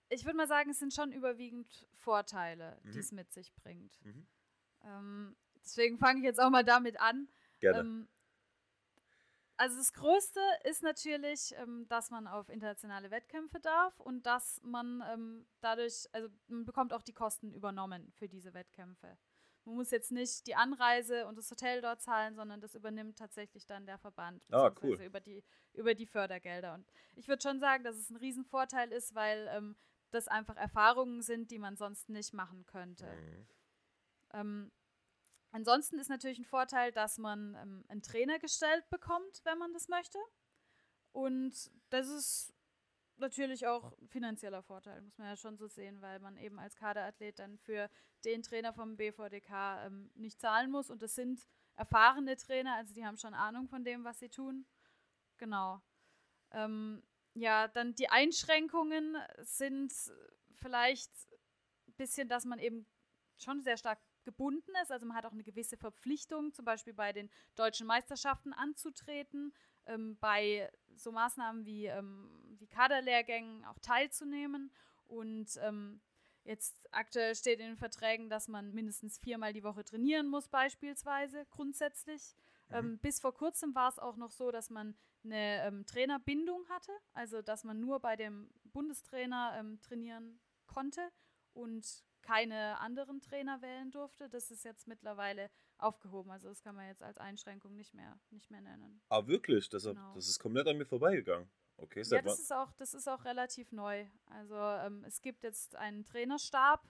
ich würde mal sagen, es sind schon überwiegend Vorteile, Mhm. die es mit sich bringt. Mhm. Ähm, deswegen fange ich jetzt auch mal damit an. Gerne. Ähm, also das Größte ist natürlich, ähm, dass man auf internationale Wettkämpfe darf und dass man ähm, dadurch, also man bekommt auch die Kosten übernommen für diese Wettkämpfe. Man muss jetzt nicht die Anreise und das Hotel dort zahlen, sondern das übernimmt tatsächlich dann der Verband Ah, cool. über die über die Fördergelder. Und ich würde schon sagen, dass es ein Riesenvorteil ist, weil ähm, das einfach Erfahrungen sind, die man sonst nicht machen könnte. Mhm. Ansonsten ist natürlich ein Vorteil, dass man ähm, einen Trainer gestellt bekommt, wenn man das möchte. Und das ist natürlich auch ein finanzieller Vorteil, muss man ja schon so sehen, weil man eben als Kaderathlet dann für den Trainer vom BVDK ähm, nicht zahlen muss. Und das sind erfahrene Trainer, also die haben schon Ahnung von dem, was sie tun. Genau. Ähm, ja, dann die Einschränkungen sind vielleicht ein bisschen, dass man eben schon sehr stark gebunden ist. Also man hat auch eine gewisse Verpflichtung, zum Beispiel bei den deutschen Meisterschaften anzutreten, ähm, bei so Maßnahmen wie, ähm, wie Kaderlehrgängen auch teilzunehmen. Und ähm, jetzt aktuell steht in den Verträgen, dass man mindestens viermal die Woche trainieren muss, beispielsweise grundsätzlich. Ähm, bis vor kurzem war es auch noch so, dass man eine ähm, Trainerbindung hatte, also dass man nur bei dem Bundestrainer ähm, trainieren konnte und keine anderen Trainer wählen durfte. Das ist jetzt mittlerweile aufgehoben. Also das kann man jetzt als Einschränkung nicht mehr, nicht mehr nennen. Ah, wirklich? Das, Genau. das ist komplett an mir vorbeigegangen. Okay, Ja, das ist auch, das ist auch relativ neu. Also ähm, es gibt jetzt einen Trainerstab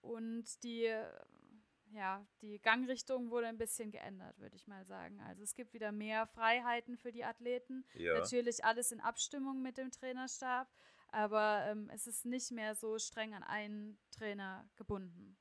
und die, äh, ja, die Gangrichtung wurde ein bisschen geändert, würde ich mal sagen. Also es gibt wieder mehr Freiheiten für die Athleten. Ja. Natürlich alles in Abstimmung mit dem Trainerstab, aber ähm, es ist nicht mehr so streng an einen Trainer gebunden.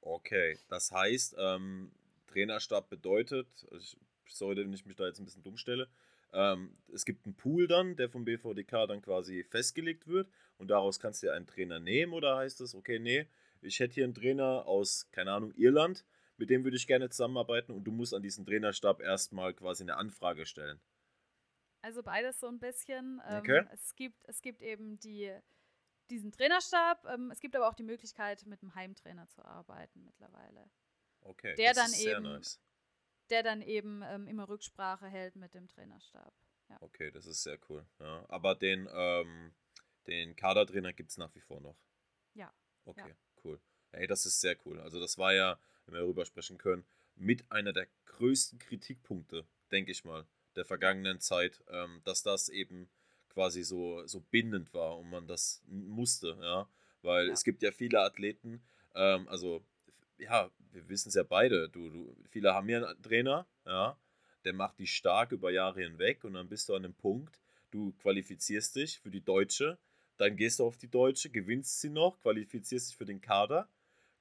Okay, das heißt, ähm, Trainerstab bedeutet, also ich, sorry, wenn ich mich da jetzt ein bisschen dumm stelle, ähm, es gibt einen Pool dann, der vom BVDK dann quasi festgelegt wird und daraus kannst du dir einen Trainer nehmen oder heißt es, okay, nee, ich hätte hier einen Trainer aus, keine Ahnung, Irland, mit dem würde ich gerne zusammenarbeiten und du musst an diesen Trainerstab erstmal quasi eine Anfrage stellen. Also beides so ein bisschen. Ähm, Okay. es, gibt, es gibt eben die, diesen Trainerstab, ähm, es gibt aber auch die Möglichkeit, mit einem Heimtrainer zu arbeiten mittlerweile. Okay, Der das dann ist sehr eben- nice. Der dann eben ähm, immer Rücksprache hält mit dem Trainerstab. Okay, das ist sehr cool. Ja. Aber den, ähm, den Kadertrainer gibt es nach wie vor noch. Ja, Okay, cool. Ey, das ist sehr cool. Also das war ja, wenn wir darüber sprechen können, mit einer der größten Kritikpunkte, denke ich mal, der vergangenen Zeit, ähm, dass das eben quasi so, so bindend war und man das musste, ja. Weil Ja. es gibt ja viele Athleten, ähm, also ja, wir wissen es ja beide, du, du, viele haben ja einen Trainer, ja, der macht die stark über Jahre hinweg und dann bist du an einem Punkt, du qualifizierst dich für die Deutsche, dann gehst du auf die Deutsche, gewinnst sie noch, qualifizierst dich für den Kader,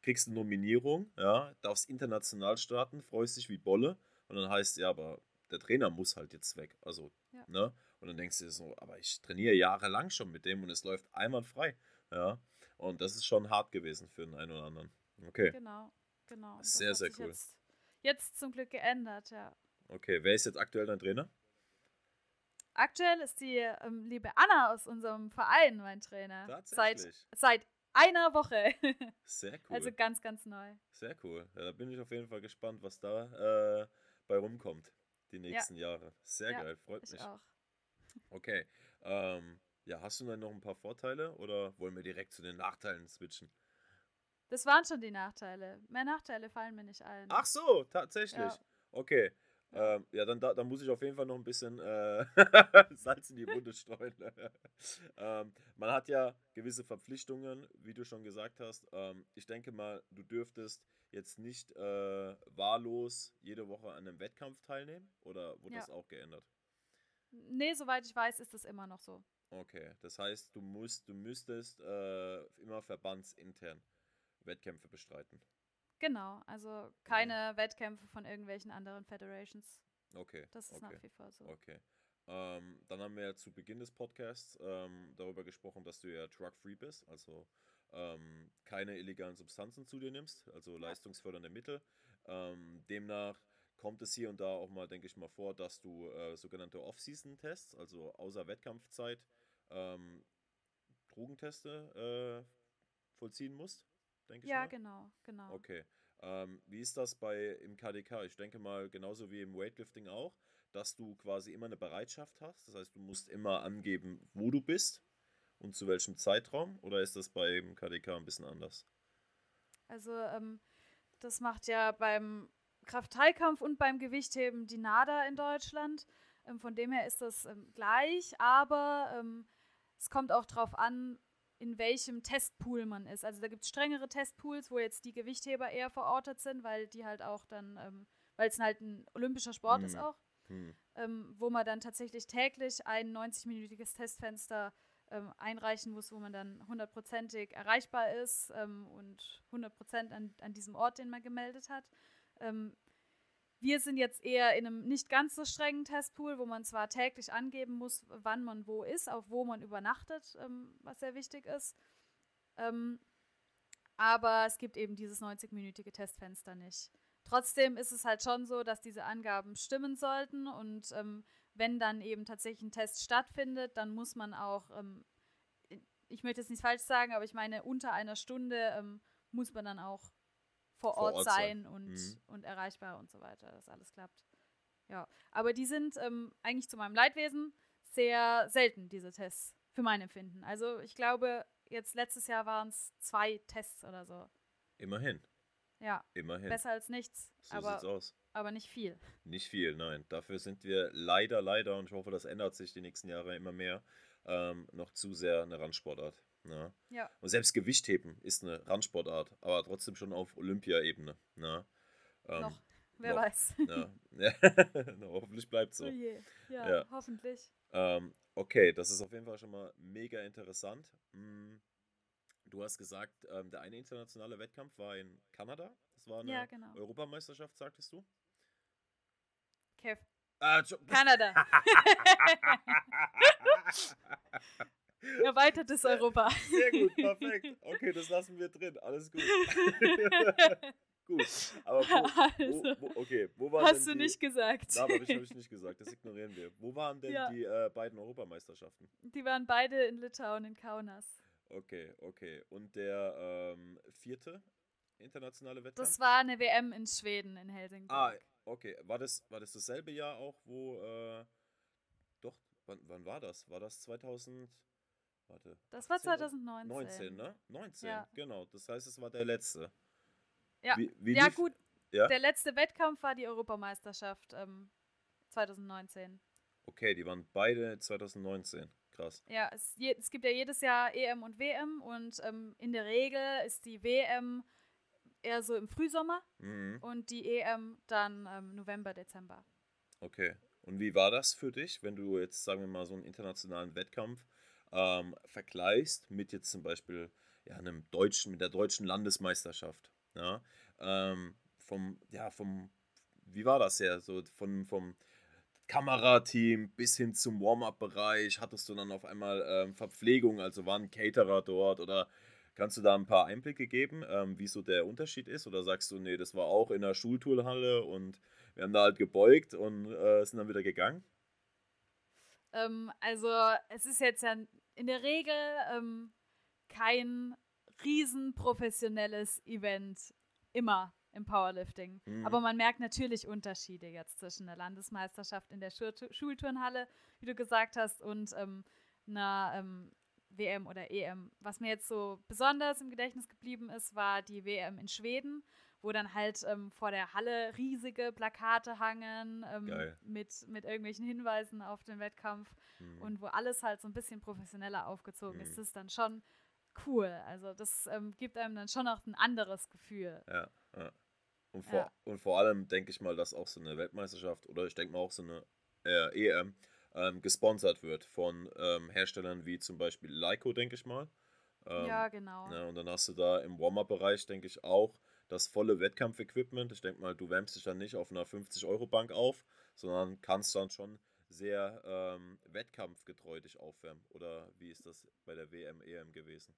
kriegst eine Nominierung, ja, darfst international starten, freust dich wie Bolle und dann heißt ja, aber der Trainer muss halt jetzt weg, also, Ja. ne, und dann denkst du dir so, aber ich trainiere jahrelang schon mit dem und es läuft einwandfrei, ja, und das ist schon hart gewesen für den einen oder anderen. Okay, genau, genau. Sehr, sehr cool. Jetzt, jetzt zum Glück geändert, ja. okay, wer ist jetzt aktuell dein Trainer? Aktuell ist die ähm, liebe Anna aus unserem Verein mein Trainer. Seit, Tatsächlich. seit einer Woche. Sehr cool. Also ganz, ganz neu. Sehr cool. Ja, da bin ich auf jeden Fall gespannt, was da äh, bei rumkommt die nächsten Jahre. Sehr Ja, geil, freut Ich mich. auch. Okay. Ähm, ja, hast du dann noch ein paar Vorteile oder wollen wir direkt zu den Nachteilen switchen? Das waren schon die Nachteile. Mehr Nachteile fallen mir nicht ein. Ach so, tatsächlich. Ja. Okay. Ja. Ähm, ja, dann, da, dann muss ich auf jeden Fall noch ein bisschen äh, Salz in die Wunde streuen. ähm, man hat ja gewisse Verpflichtungen, wie du schon gesagt hast. Ähm, ich denke mal, du dürftest jetzt nicht äh, wahllos jede Woche an einem Wettkampf teilnehmen oder wurde Ja. das auch geändert? Nee, soweit ich weiß, ist das immer noch so. Okay, das heißt, du musst, du müsstest äh, immer verbandsintern Wettkämpfe bestreiten. Genau, also keine Wettkämpfe von irgendwelchen anderen Federations. Okay. Das ist okay. nach wie vor so. Okay. Ähm, dann haben wir ja zu Beginn des Podcasts ähm, darüber gesprochen, dass du ja drug-free bist, also ähm, keine illegalen Substanzen zu dir nimmst, also leistungsfördernde Mittel. Ähm, demnach kommt es hier und da auch mal, denke ich mal, vor, dass du äh, sogenannte Off-Season-Tests, also außer Wettkampfzeit, ähm, Drogenteste äh, vollziehen musst, denke ich Ja, mal. genau, genau. Okay. Ähm, wie ist das bei im KDK? Ich denke mal, genauso wie im Weightlifting auch, dass du quasi immer eine Bereitschaft hast. Das heißt, du musst immer angeben, wo du bist und zu welchem Zeitraum. Oder ist das beim KDK ein bisschen anders? Also ähm, das macht ja beim Kraft-Teilkampf und beim Gewichtheben die NADA in Deutschland. Ähm, von dem her ist das ähm, gleich, aber ähm, es kommt auch darauf an, in welchem Testpool man ist. Also da gibt es strengere Testpools, wo jetzt die Gewichtheber eher verortet sind, weil die halt auch dann, ähm, weil es halt ein olympischer Sport ist Hm. auch, Hm. ähm, wo man dann tatsächlich täglich ein 90-minütiges Testfenster ähm, einreichen muss, wo man dann hundertprozentig erreichbar ist ähm, und 100% an, an diesem Ort, den man gemeldet hat. Ähm, wir sind jetzt eher in einem nicht ganz so strengen Testpool, wo man zwar täglich angeben muss, wann man wo ist, auch wo man übernachtet, ähm, was sehr wichtig ist. Ähm, aber es gibt eben dieses 90-minütige Testfenster nicht. Trotzdem ist es halt schon so, dass diese Angaben stimmen sollten und ähm, wenn dann eben tatsächlich ein Test stattfindet, dann muss man auch, ähm, ich möchte jetzt nicht falsch sagen, aber ich meine, unter einer Stunde ähm, muss man dann auch vor, Vor Ort, Ort sein, sein. und, Mhm. und erreichbar und so weiter, dass alles klappt. Ja, aber die sind ähm, eigentlich zu meinem Leidwesen sehr selten, diese Tests, für mein Empfinden. Also ich glaube, jetzt letztes Jahr waren es zwei Tests oder so. Immerhin. Ja, Immerhin. besser als nichts, so aber, sieht's aus. Aber nicht viel. Nicht viel, nein. Dafür sind wir leider, leider, und ich hoffe, das ändert sich die nächsten Jahre immer mehr, ähm, noch zu sehr eine Randsportart. Ne? Ja. Und selbst Gewichtheben ist eine Randsportart, aber trotzdem schon auf Olympiaebene. Ne? Ähm, noch, wer noch. weiß. Ja. Na, hoffentlich bleibt so. Oh je. Ja, Ja. hoffentlich. Ähm, okay, das ist auf jeden Fall schon mal mega interessant. Mm, Du hast gesagt, ähm, der eine internationale Wettkampf war in Kanada. Das war eine Ja, genau. Europameisterschaft, sagtest du? Kev. Tscho- Kanada. Erweitertes Europa. Sehr gut, perfekt. Okay, das lassen wir drin. Alles gut. gut. Aber wo, Also, wo, wo, okay, wo waren hast du die, nicht gesagt. Na, aber das habe ich nicht gesagt. Das ignorieren wir. Wo waren denn Ja. die äh, beiden Europameisterschaften? Die waren beide in Litauen, in Kaunas. Okay, okay. Und der ähm, vierte internationale Wettkampf? Das war eine WM in Schweden, in Helsingborg. Ah, okay. War das, war das dasselbe Jahr auch, wo, äh, doch, wann, wann war das? War das 2000, warte. das war 18 oder 2019. 19, ne? 19, Ja. genau. Das heißt, es war der letzte. Ja, Wie, wie ja lief- gut. Ja? Der letzte Wettkampf war die Europameisterschaft ähm, 2019. Okay, die waren beide 2019. Krass. Ja, es, je, es gibt ja jedes Jahr EM und WM und ähm, in der Regel ist die WM eher so im Frühsommer Mhm. und die EM dann ähm, November, Dezember. Okay. Und wie war das für dich, wenn du jetzt, sagen wir mal, so einen internationalen Wettkampf ähm, vergleichst mit jetzt zum Beispiel ja, einem deutschen, mit der deutschen Landesmeisterschaft? Ja? Ähm, vom, ja, vom, wie war das ja? So von, vom Kamerateam bis hin zum Warm-up-Bereich, hattest du dann auf einmal ähm, Verpflegung, also waren Caterer dort oder kannst du da ein paar Einblicke geben, ähm, wie so der Unterschied ist? Oder sagst du, nee, das war auch in der Schulturnhalle und wir haben da halt gebeugt und äh, sind dann wieder gegangen? Ähm, also es ist jetzt ja in der Regel ähm, kein riesenprofessionelles Event immer im Powerlifting. Mhm. Aber man merkt natürlich Unterschiede jetzt zwischen der Landesmeisterschaft in der Schul Schulturnhalle, wie du gesagt hast, und ähm, einer ähm, WM oder EM. Was mir jetzt so besonders im Gedächtnis geblieben ist, war die WM in Schweden, wo dann halt ähm, vor der Halle riesige Plakate hangen ähm, mit, mit irgendwelchen Hinweisen auf den Wettkampf Mhm. und wo alles halt so ein bisschen professioneller aufgezogen ist. Mhm. Das ist dann schon cool. Also das ähm, gibt einem dann schon auch ein anderes Gefühl. Ja, ja. Und, vor, Ja. und vor allem denke ich mal, dass auch so eine Weltmeisterschaft oder ich denke mal auch so eine äh, EM ähm, gesponsert wird von ähm, Herstellern wie zum Beispiel Leico, denke ich mal. Ähm, ja, genau. Ja, und dann hast du da im Warm-Up-Bereich, denke ich, auch das volle Wettkampfequipment. Ich denke mal, du wärmst dich dann nicht auf einer 50-Euro-Bank auf, sondern kannst dann schon sehr ähm, wettkampfgetreu dich aufwärmen. Oder wie ist das bei der WM, EM gewesen?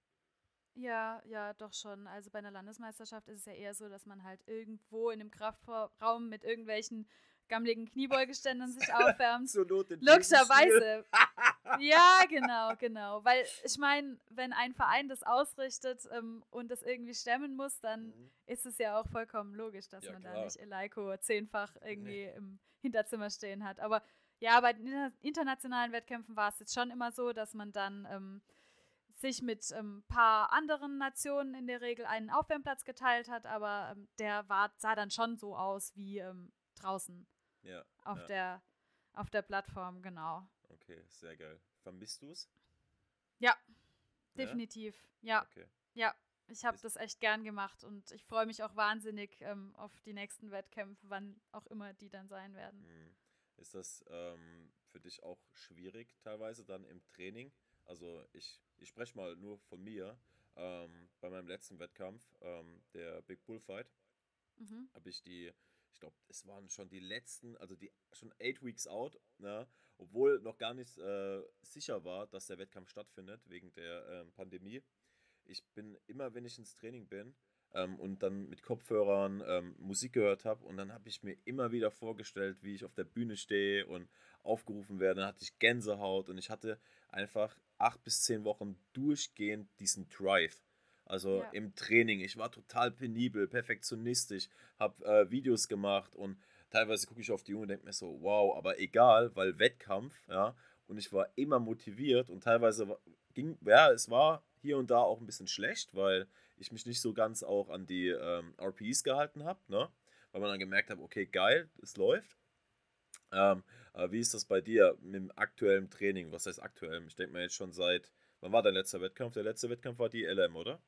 Ja, ja, doch schon. Also bei einer Landesmeisterschaft ist es ja eher so, dass man halt irgendwo in einem Kraftraum mit irgendwelchen gammeligen Kniebeugeständen sich aufwärmt. Zur Not in Logischerweise. ja, genau, genau. Weil ich meine, wenn ein Verein das ausrichtet ähm, und das irgendwie stemmen muss, dann Mhm. ist es ja auch vollkommen logisch, dass Ja, man klar. da nicht Eleiko zehnfach irgendwie im Hinterzimmer stehen hat. Aber ja, bei den inter- internationalen Wettkämpfen war es jetzt schon immer so, dass man dann ähm, sich mit ein ähm, paar anderen Nationen in der Regel einen Aufwärmplatz geteilt hat, aber ähm, der war, sah dann schon so aus wie ähm, draußen Ja, auf, ja. der, auf der Plattform, genau. okay, sehr geil. Vermisst du es? Ja, definitiv. Ja, Okay. ja. Ich habe das echt gern gemacht und ich freue mich auch wahnsinnig ähm, auf die nächsten Wettkämpfe, wann auch immer die dann sein werden. Hm. Ist das ähm, für dich auch schwierig teilweise dann im Training? Also ich, ich spreche mal nur von mir. Ähm, bei meinem letzten Wettkampf, ähm, der Big Bullfight, Mhm. habe ich die, ich glaube, es waren schon die letzten, also die schon eight weeks out, ne? obwohl noch gar nicht äh, sicher war, dass der Wettkampf stattfindet wegen der ähm, Pandemie. Ich bin immer, wenn ich ins Training bin ähm, und dann mit Kopfhörern ähm, Musik gehört habe und dann habe ich mir immer wieder vorgestellt, wie ich auf der Bühne stehe und aufgerufen werde. Dann hatte ich Gänsehaut und ich hatte einfach acht bis zehn Wochen durchgehend diesen Drive. Also Ja. im Training. Ich war total penibel, perfektionistisch, habe äh, Videos gemacht und teilweise gucke ich auf die Uhr und denke mir so, wow, aber egal, weil Wettkampf, ja, und ich war immer motiviert und teilweise ging, ja, es war hier und da auch ein bisschen schlecht, weil ich mich nicht so ganz auch an die ähm, RPEs gehalten habe, ne, weil man dann gemerkt hat, okay, geil, es läuft. Ähm, aber wie ist das bei dir mit dem aktuellen Training? Was heißt aktuell? Ich denke mal jetzt schon seit, wann war dein letzter Wettkampf? Der letzte Wettkampf war die LM, oder?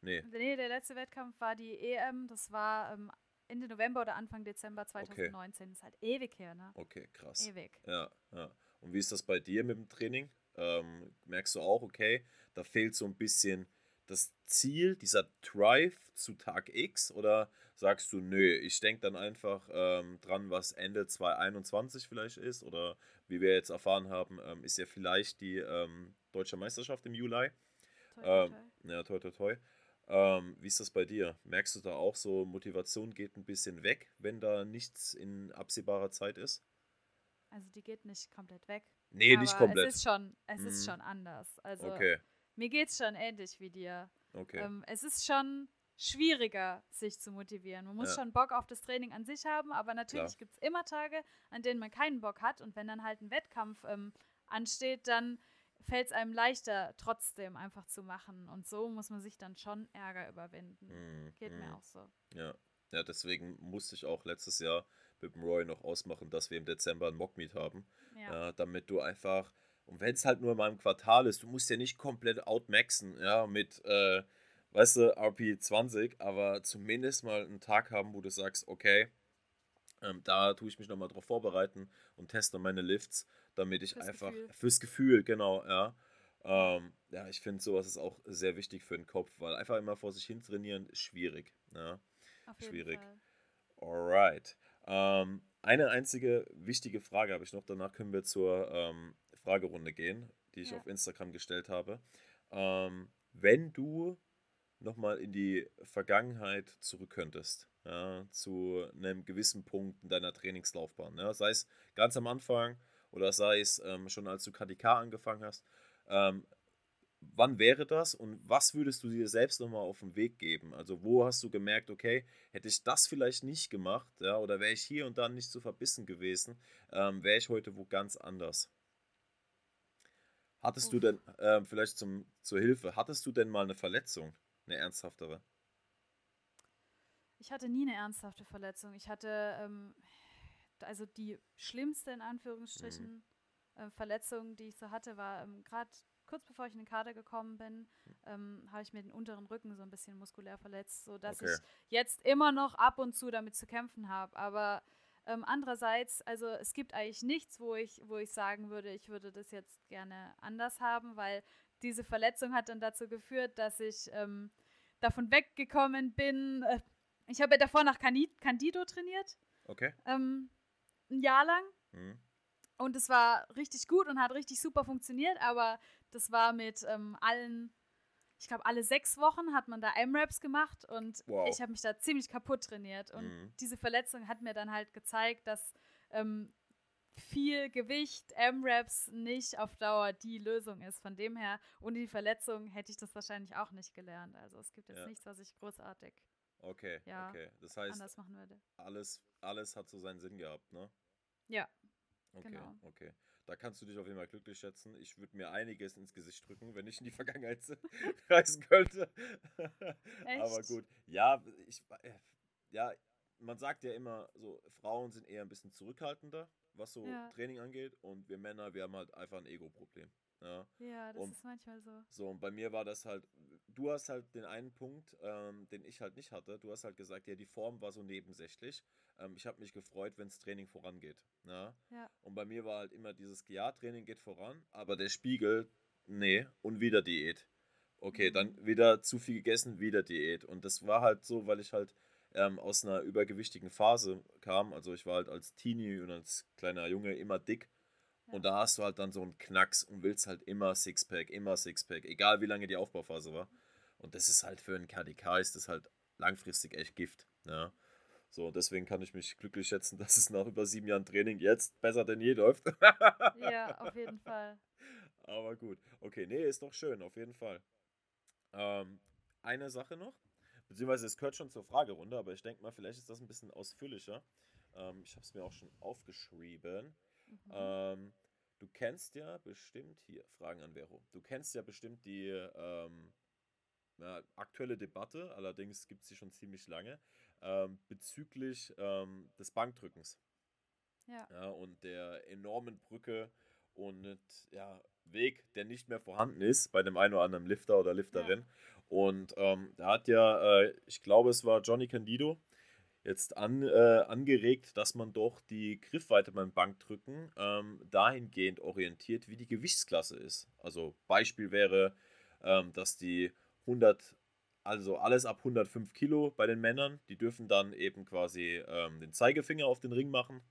Nee. Nee, der letzte Wettkampf war die EM, das war ähm, Ende November oder Anfang Dezember 2019. Das ist halt ewig her, ne? Okay, krass. Ewig. Ja, ja. Und wie ist das bei dir mit dem Training? Ähm, merkst du auch, okay, da fehlt so ein bisschen das Ziel, dieser Drive zu Tag X? Oder sagst du, nö, ich denke dann einfach ähm, dran, was Ende 2021 vielleicht ist? Oder wie wir jetzt erfahren haben, ähm, ist ja vielleicht die ähm, Deutsche Meisterschaft im Juli. Toi, toi, Ähm, toi. ja, toi, toi, toi. Ähm, wie ist das bei dir? Merkst du da auch so, Motivation geht ein bisschen weg, wenn da nichts in absehbarer Zeit ist? Also die geht nicht komplett weg. Nee, nicht komplett. Es ist schon, es ist Mhm. schon anders. Also Okay, mir geht es schon ähnlich wie dir. okay. Ähm, es ist schon schwieriger, sich zu motivieren. Man muss Ja. schon Bock auf das Training an sich haben, aber natürlich gibt es immer Tage, an denen man keinen Bock hat. Und wenn dann halt ein Wettkampf ähm, ansteht, dann fällt es einem leichter, trotzdem einfach zu machen. Und so muss man sich dann schon Ärger überwinden. Mhm, Geht mhm. mir auch so. Ja. ja, deswegen musste ich auch letztes Jahr mit dem Roy noch ausmachen, dass wir im Dezember ein Mockmeet haben. Ja. äh, damit du einfach, und wenn es halt nur mal im Quartal ist, du musst ja nicht komplett outmaxen, ja, mit, äh, weißt du, RP20, aber zumindest mal einen Tag haben, wo du sagst, okay, ähm, da tue ich mich nochmal drauf vorbereiten und teste meine Lifts, damit ich Fürs einfach, Gefühl. fürs Gefühl, genau, ja. Ähm, ja, ich finde sowas ist auch sehr wichtig für den Kopf, weil einfach immer vor sich hin trainieren ist schwierig, ja. Schwierig. Fall. Alright. Ähm, eine einzige wichtige Frage habe ich noch. Danach können wir zur ähm, Fragerunde gehen, die ich Ja. auf Instagram gestellt habe. Ähm, wenn du nochmal in die Vergangenheit zurück könntest, ja, zu einem gewissen Punkt in deiner Trainingslaufbahn, ja, sei es ganz am Anfang oder sei es ähm, schon als du KDK angefangen hast, ähm, wann wäre das und was würdest du dir selbst nochmal auf den Weg geben? Also wo hast du gemerkt, okay, hätte ich das vielleicht nicht gemacht, ja, oder wäre ich hier und da nicht so verbissen gewesen, ähm, wäre ich heute wo ganz anders. Hattest du denn, ähm, vielleicht zum, zur Hilfe, hattest du denn mal eine Verletzung, eine ernsthaftere? Ich hatte nie eine ernsthafte Verletzung. Ich hatte ähm, also die schlimmste in Anführungsstrichen Mhm. äh, Verletzung, die ich so hatte, war ähm, gerade kurz bevor ich in den Kader gekommen bin, ähm, habe ich mir den unteren Rücken so ein bisschen muskulär verletzt, sodass Okay. ich jetzt immer noch ab und zu damit zu kämpfen habe. Aber ähm, andererseits, also es gibt eigentlich nichts, wo ich, wo ich sagen würde, ich würde das jetzt gerne anders haben, weil diese Verletzung hat dann dazu geführt, dass ich ähm, davon weggekommen bin. Ich habe ja davor nach Candido trainiert, Okay. ähm, ein Jahr lang. Mhm. Und es war richtig gut und hat richtig super funktioniert, aber das war mit ähm, allen ich glaube, alle sechs Wochen hat man da M-Raps gemacht und wow. ich habe mich da ziemlich kaputt trainiert. Und mhm. diese Verletzung hat mir dann halt gezeigt, dass ähm, viel Gewicht, M-Raps nicht auf Dauer die Lösung ist. Von dem her, ohne die Verletzung hätte ich das wahrscheinlich auch nicht gelernt. Also es gibt jetzt ja. nichts, was ich großartig okay, ja, okay. Das heißt. Alles, alles hat so seinen Sinn gehabt, ne? Ja. Okay, genau. okay. Da kannst du dich auf jeden Fall glücklich schätzen. Ich würde mir einiges ins Gesicht drücken, wenn ich in die Vergangenheit reisen könnte. Echt? Aber gut. Ja, ich, äh, ja, man sagt ja immer so, Frauen sind eher ein bisschen zurückhaltender, was so ja. Training angeht. Und wir Männer, wir haben halt einfach ein Ego-Problem. Ja, ja das und, ist manchmal so. So, und bei mir war das halt, du hast halt den einen Punkt, ähm, den ich halt nicht hatte. Du hast halt gesagt, ja, die Form war so nebensächlich. Ähm, ich habe mich gefreut, wenn das Training vorangeht. Ja? ja. Und bei mir war halt immer dieses, ja, Training geht voran, aber der Spiegel, nee, und wieder Diät. Okay, mhm. dann wieder zu viel gegessen, wieder Diät. Und das war halt so, weil ich halt ähm, aus einer übergewichtigen Phase kam. Also ich war halt als Teenie und als kleiner Junge immer dick. Und da hast du halt dann so einen Knacks und willst halt immer Sixpack, immer Sixpack, egal wie lange die Aufbauphase war. Und das ist halt für einen KDK ist das halt langfristig echt Gift. Ja. So, deswegen kann ich mich glücklich schätzen, dass es nach über sieben Jahren Training jetzt besser denn je läuft. ja, auf jeden Fall. Aber gut. Okay, nee, ist doch schön, auf jeden Fall. Ähm, eine Sache noch, beziehungsweise es gehört schon zur Fragerunde, aber ich denke mal, vielleicht ist das ein bisschen ausführlicher. Ähm, ich habe es mir auch schon aufgeschrieben. Mhm. Ähm, du kennst ja bestimmt, hier, Fragen an Vero, du kennst ja bestimmt die ja, aktuelle Debatte, allerdings gibt es sie schon ziemlich lange, ähm, bezüglich ähm, des Bankdrückens. Ja. ja. Und der enormen Brücke und ja, Weg, der nicht mehr vorhanden ist bei dem einen oder anderen Lifter oder Lifterin. Ja. Und ähm, da hat ja, äh, ich glaube, es war Johnny Candido, jetzt an, äh, angeregt, dass man doch die Griffweite beim Bankdrücken ähm, dahingehend orientiert, wie die Gewichtsklasse ist. Also Beispiel wäre, ähm, dass die 100 also alles ab 105 Kilo bei den Männern. Die dürfen dann eben quasi ähm, den Zeigefinger auf den Ring machen.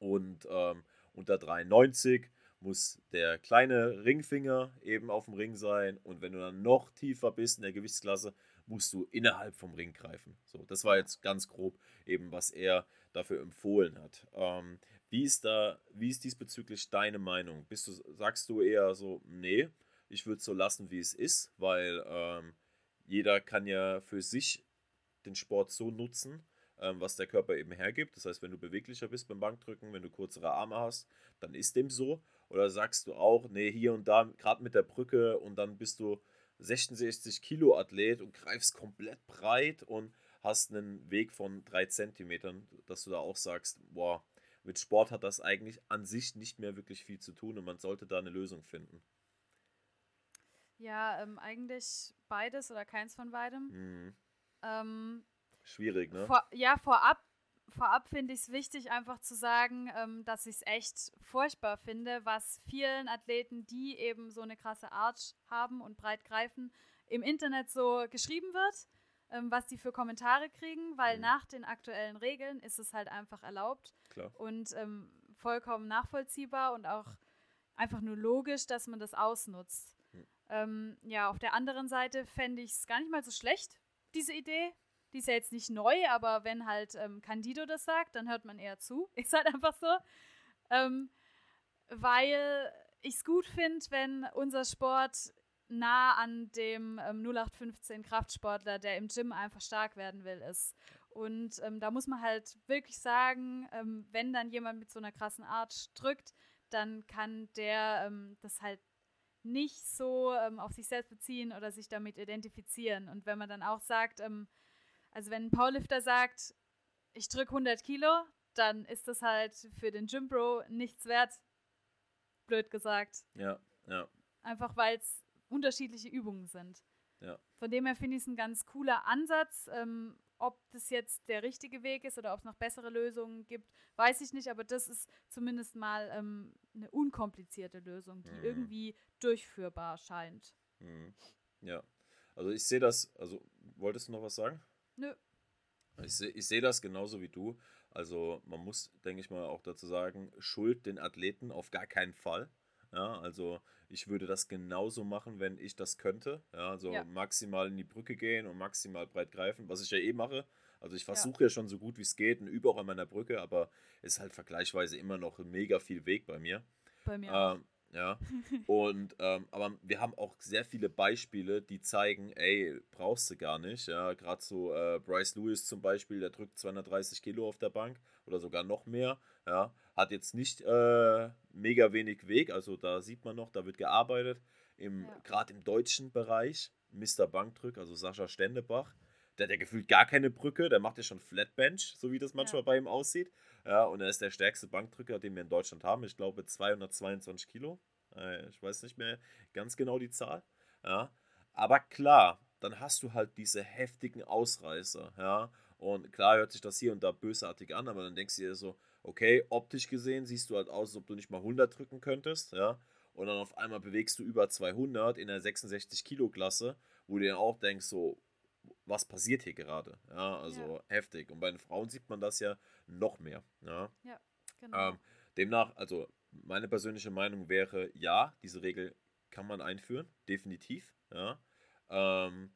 Und ähm, unter 93 muss der kleine Ringfinger eben auf dem Ring sein. Und wenn du dann noch tiefer bist in der Gewichtsklasse, musst du innerhalb vom Ring greifen. So, das war jetzt ganz grob eben, was er dafür empfohlen hat. Ähm, wie ist da, wie ist diesbezüglich deine Meinung? Bist du, sagst du eher so, nee, ich würde es so lassen, wie es ist, weil ähm, jeder kann ja für sich den Sport so nutzen, ähm, was der Körper eben hergibt. Das heißt, wenn du beweglicher bist beim Bankdrücken, wenn du kürzere Arme hast, dann ist dem so. Oder sagst du auch, nee, hier und da, gerade mit der Brücke und dann bist du 66 Kilo Athlet und greifst komplett breit und hast einen Weg von drei Zentimetern, dass du da auch sagst, boah, mit Sport hat das eigentlich an sich nicht mehr wirklich viel zu tun und man sollte da eine Lösung finden. Ja, ähm, eigentlich beides oder keins von beidem. Mhm. Ähm, Schwierig, ne? Vor, ja, vorab, vorab finde ich es wichtig, einfach zu sagen, ähm, dass ich es echt furchtbar finde, was vielen Athleten, die eben so eine krasse Art haben und breit greifen, im Internet so geschrieben wird, ähm, was die für Kommentare kriegen, weil mhm. nach den aktuellen Regeln ist es halt einfach erlaubt Klar. und ähm, vollkommen nachvollziehbar und auch einfach nur logisch, dass man das ausnutzt. Ähm, ja, auf der anderen Seite fände ich es gar nicht mal so schlecht, diese Idee. Die ist ja jetzt nicht neu, aber wenn halt ähm, Candido das sagt, dann hört man eher zu. Ist halt einfach so. Ähm, weil ich es gut finde, wenn unser Sport nah an dem ähm, 0815 Kraftsportler, der im Gym einfach stark werden will, ist. Und ähm, da muss man halt wirklich sagen, ähm, wenn dann jemand mit so einer krassen Art drückt, dann kann der ähm, das halt nicht so ähm, auf sich selbst beziehen oder sich damit identifizieren. Und wenn man dann auch sagt, ähm, also wenn ein Powerlifter sagt, ich drücke 100 Kilo, dann ist das halt für den Gym Bro nichts wert, blöd gesagt. Ja, ja. Einfach weil es unterschiedliche Übungen sind. Ja. Von dem her finde ich es ein ganz cooler Ansatz. Ähm, ob das jetzt der richtige Weg ist oder ob es noch bessere Lösungen gibt, weiß ich nicht, aber das ist zumindest mal ähm, eine unkomplizierte Lösung, die mhm. irgendwie durchführbar scheint. Mhm. Ja, also ich sehe das, also wolltest du noch was sagen? Nö. Ich sehe ich seh das genauso wie du. Also man muss, denke ich mal, auch dazu sagen, schuld den Athleten auf gar keinen Fall. Ja, also ich würde das genauso machen, wenn ich das könnte. Ja, also ja. maximal in die Brücke gehen und maximal breit greifen, was ich ja eh mache. Also ich versuche ja. ja. schon so gut wie es geht und übe auch an meiner Brücke, aber es ist halt vergleichsweise immer noch mega viel Weg bei mir. Bei mir ähm, ja. Und ähm, aber wir haben auch sehr viele Beispiele, die zeigen, ey, brauchst du gar nicht. Ja, gerade so äh, Bryce Lewis zum Beispiel, der drückt 230 Kilo auf der Bank oder sogar noch mehr. Ja, hat jetzt nicht äh, mega wenig Weg, also da sieht man noch, da wird gearbeitet. Im, ja. Gerade im deutschen Bereich, Mr. Bankdrück, also Sascha Stendebach, der hat ja gefühlt gar keine Brücke, der macht ja schon Flatbench, so wie das manchmal ja. bei ihm aussieht. Ja, und er ist der stärkste Bankdrücker, den wir in Deutschland haben. Ich glaube 222 Kilo. Äh, ich weiß nicht mehr ganz genau die Zahl. Ja, aber klar, dann hast du halt diese heftigen Ausreißer. Ja, und klar hört sich das hier und da bösartig an, aber dann denkst du dir so, okay, optisch gesehen siehst du halt aus, als ob du nicht mal 100 drücken könntest. Ja, und dann auf einmal bewegst du über 200 in der 66 Kilo Klasse, wo du dir auch denkst so, was passiert hier gerade? Ja, also ja. heftig. Und bei den Frauen sieht man das ja noch mehr. Ja, ja genau. Ähm, demnach, also meine persönliche Meinung wäre, ja, diese Regel kann man einführen, definitiv. Ja. Ähm,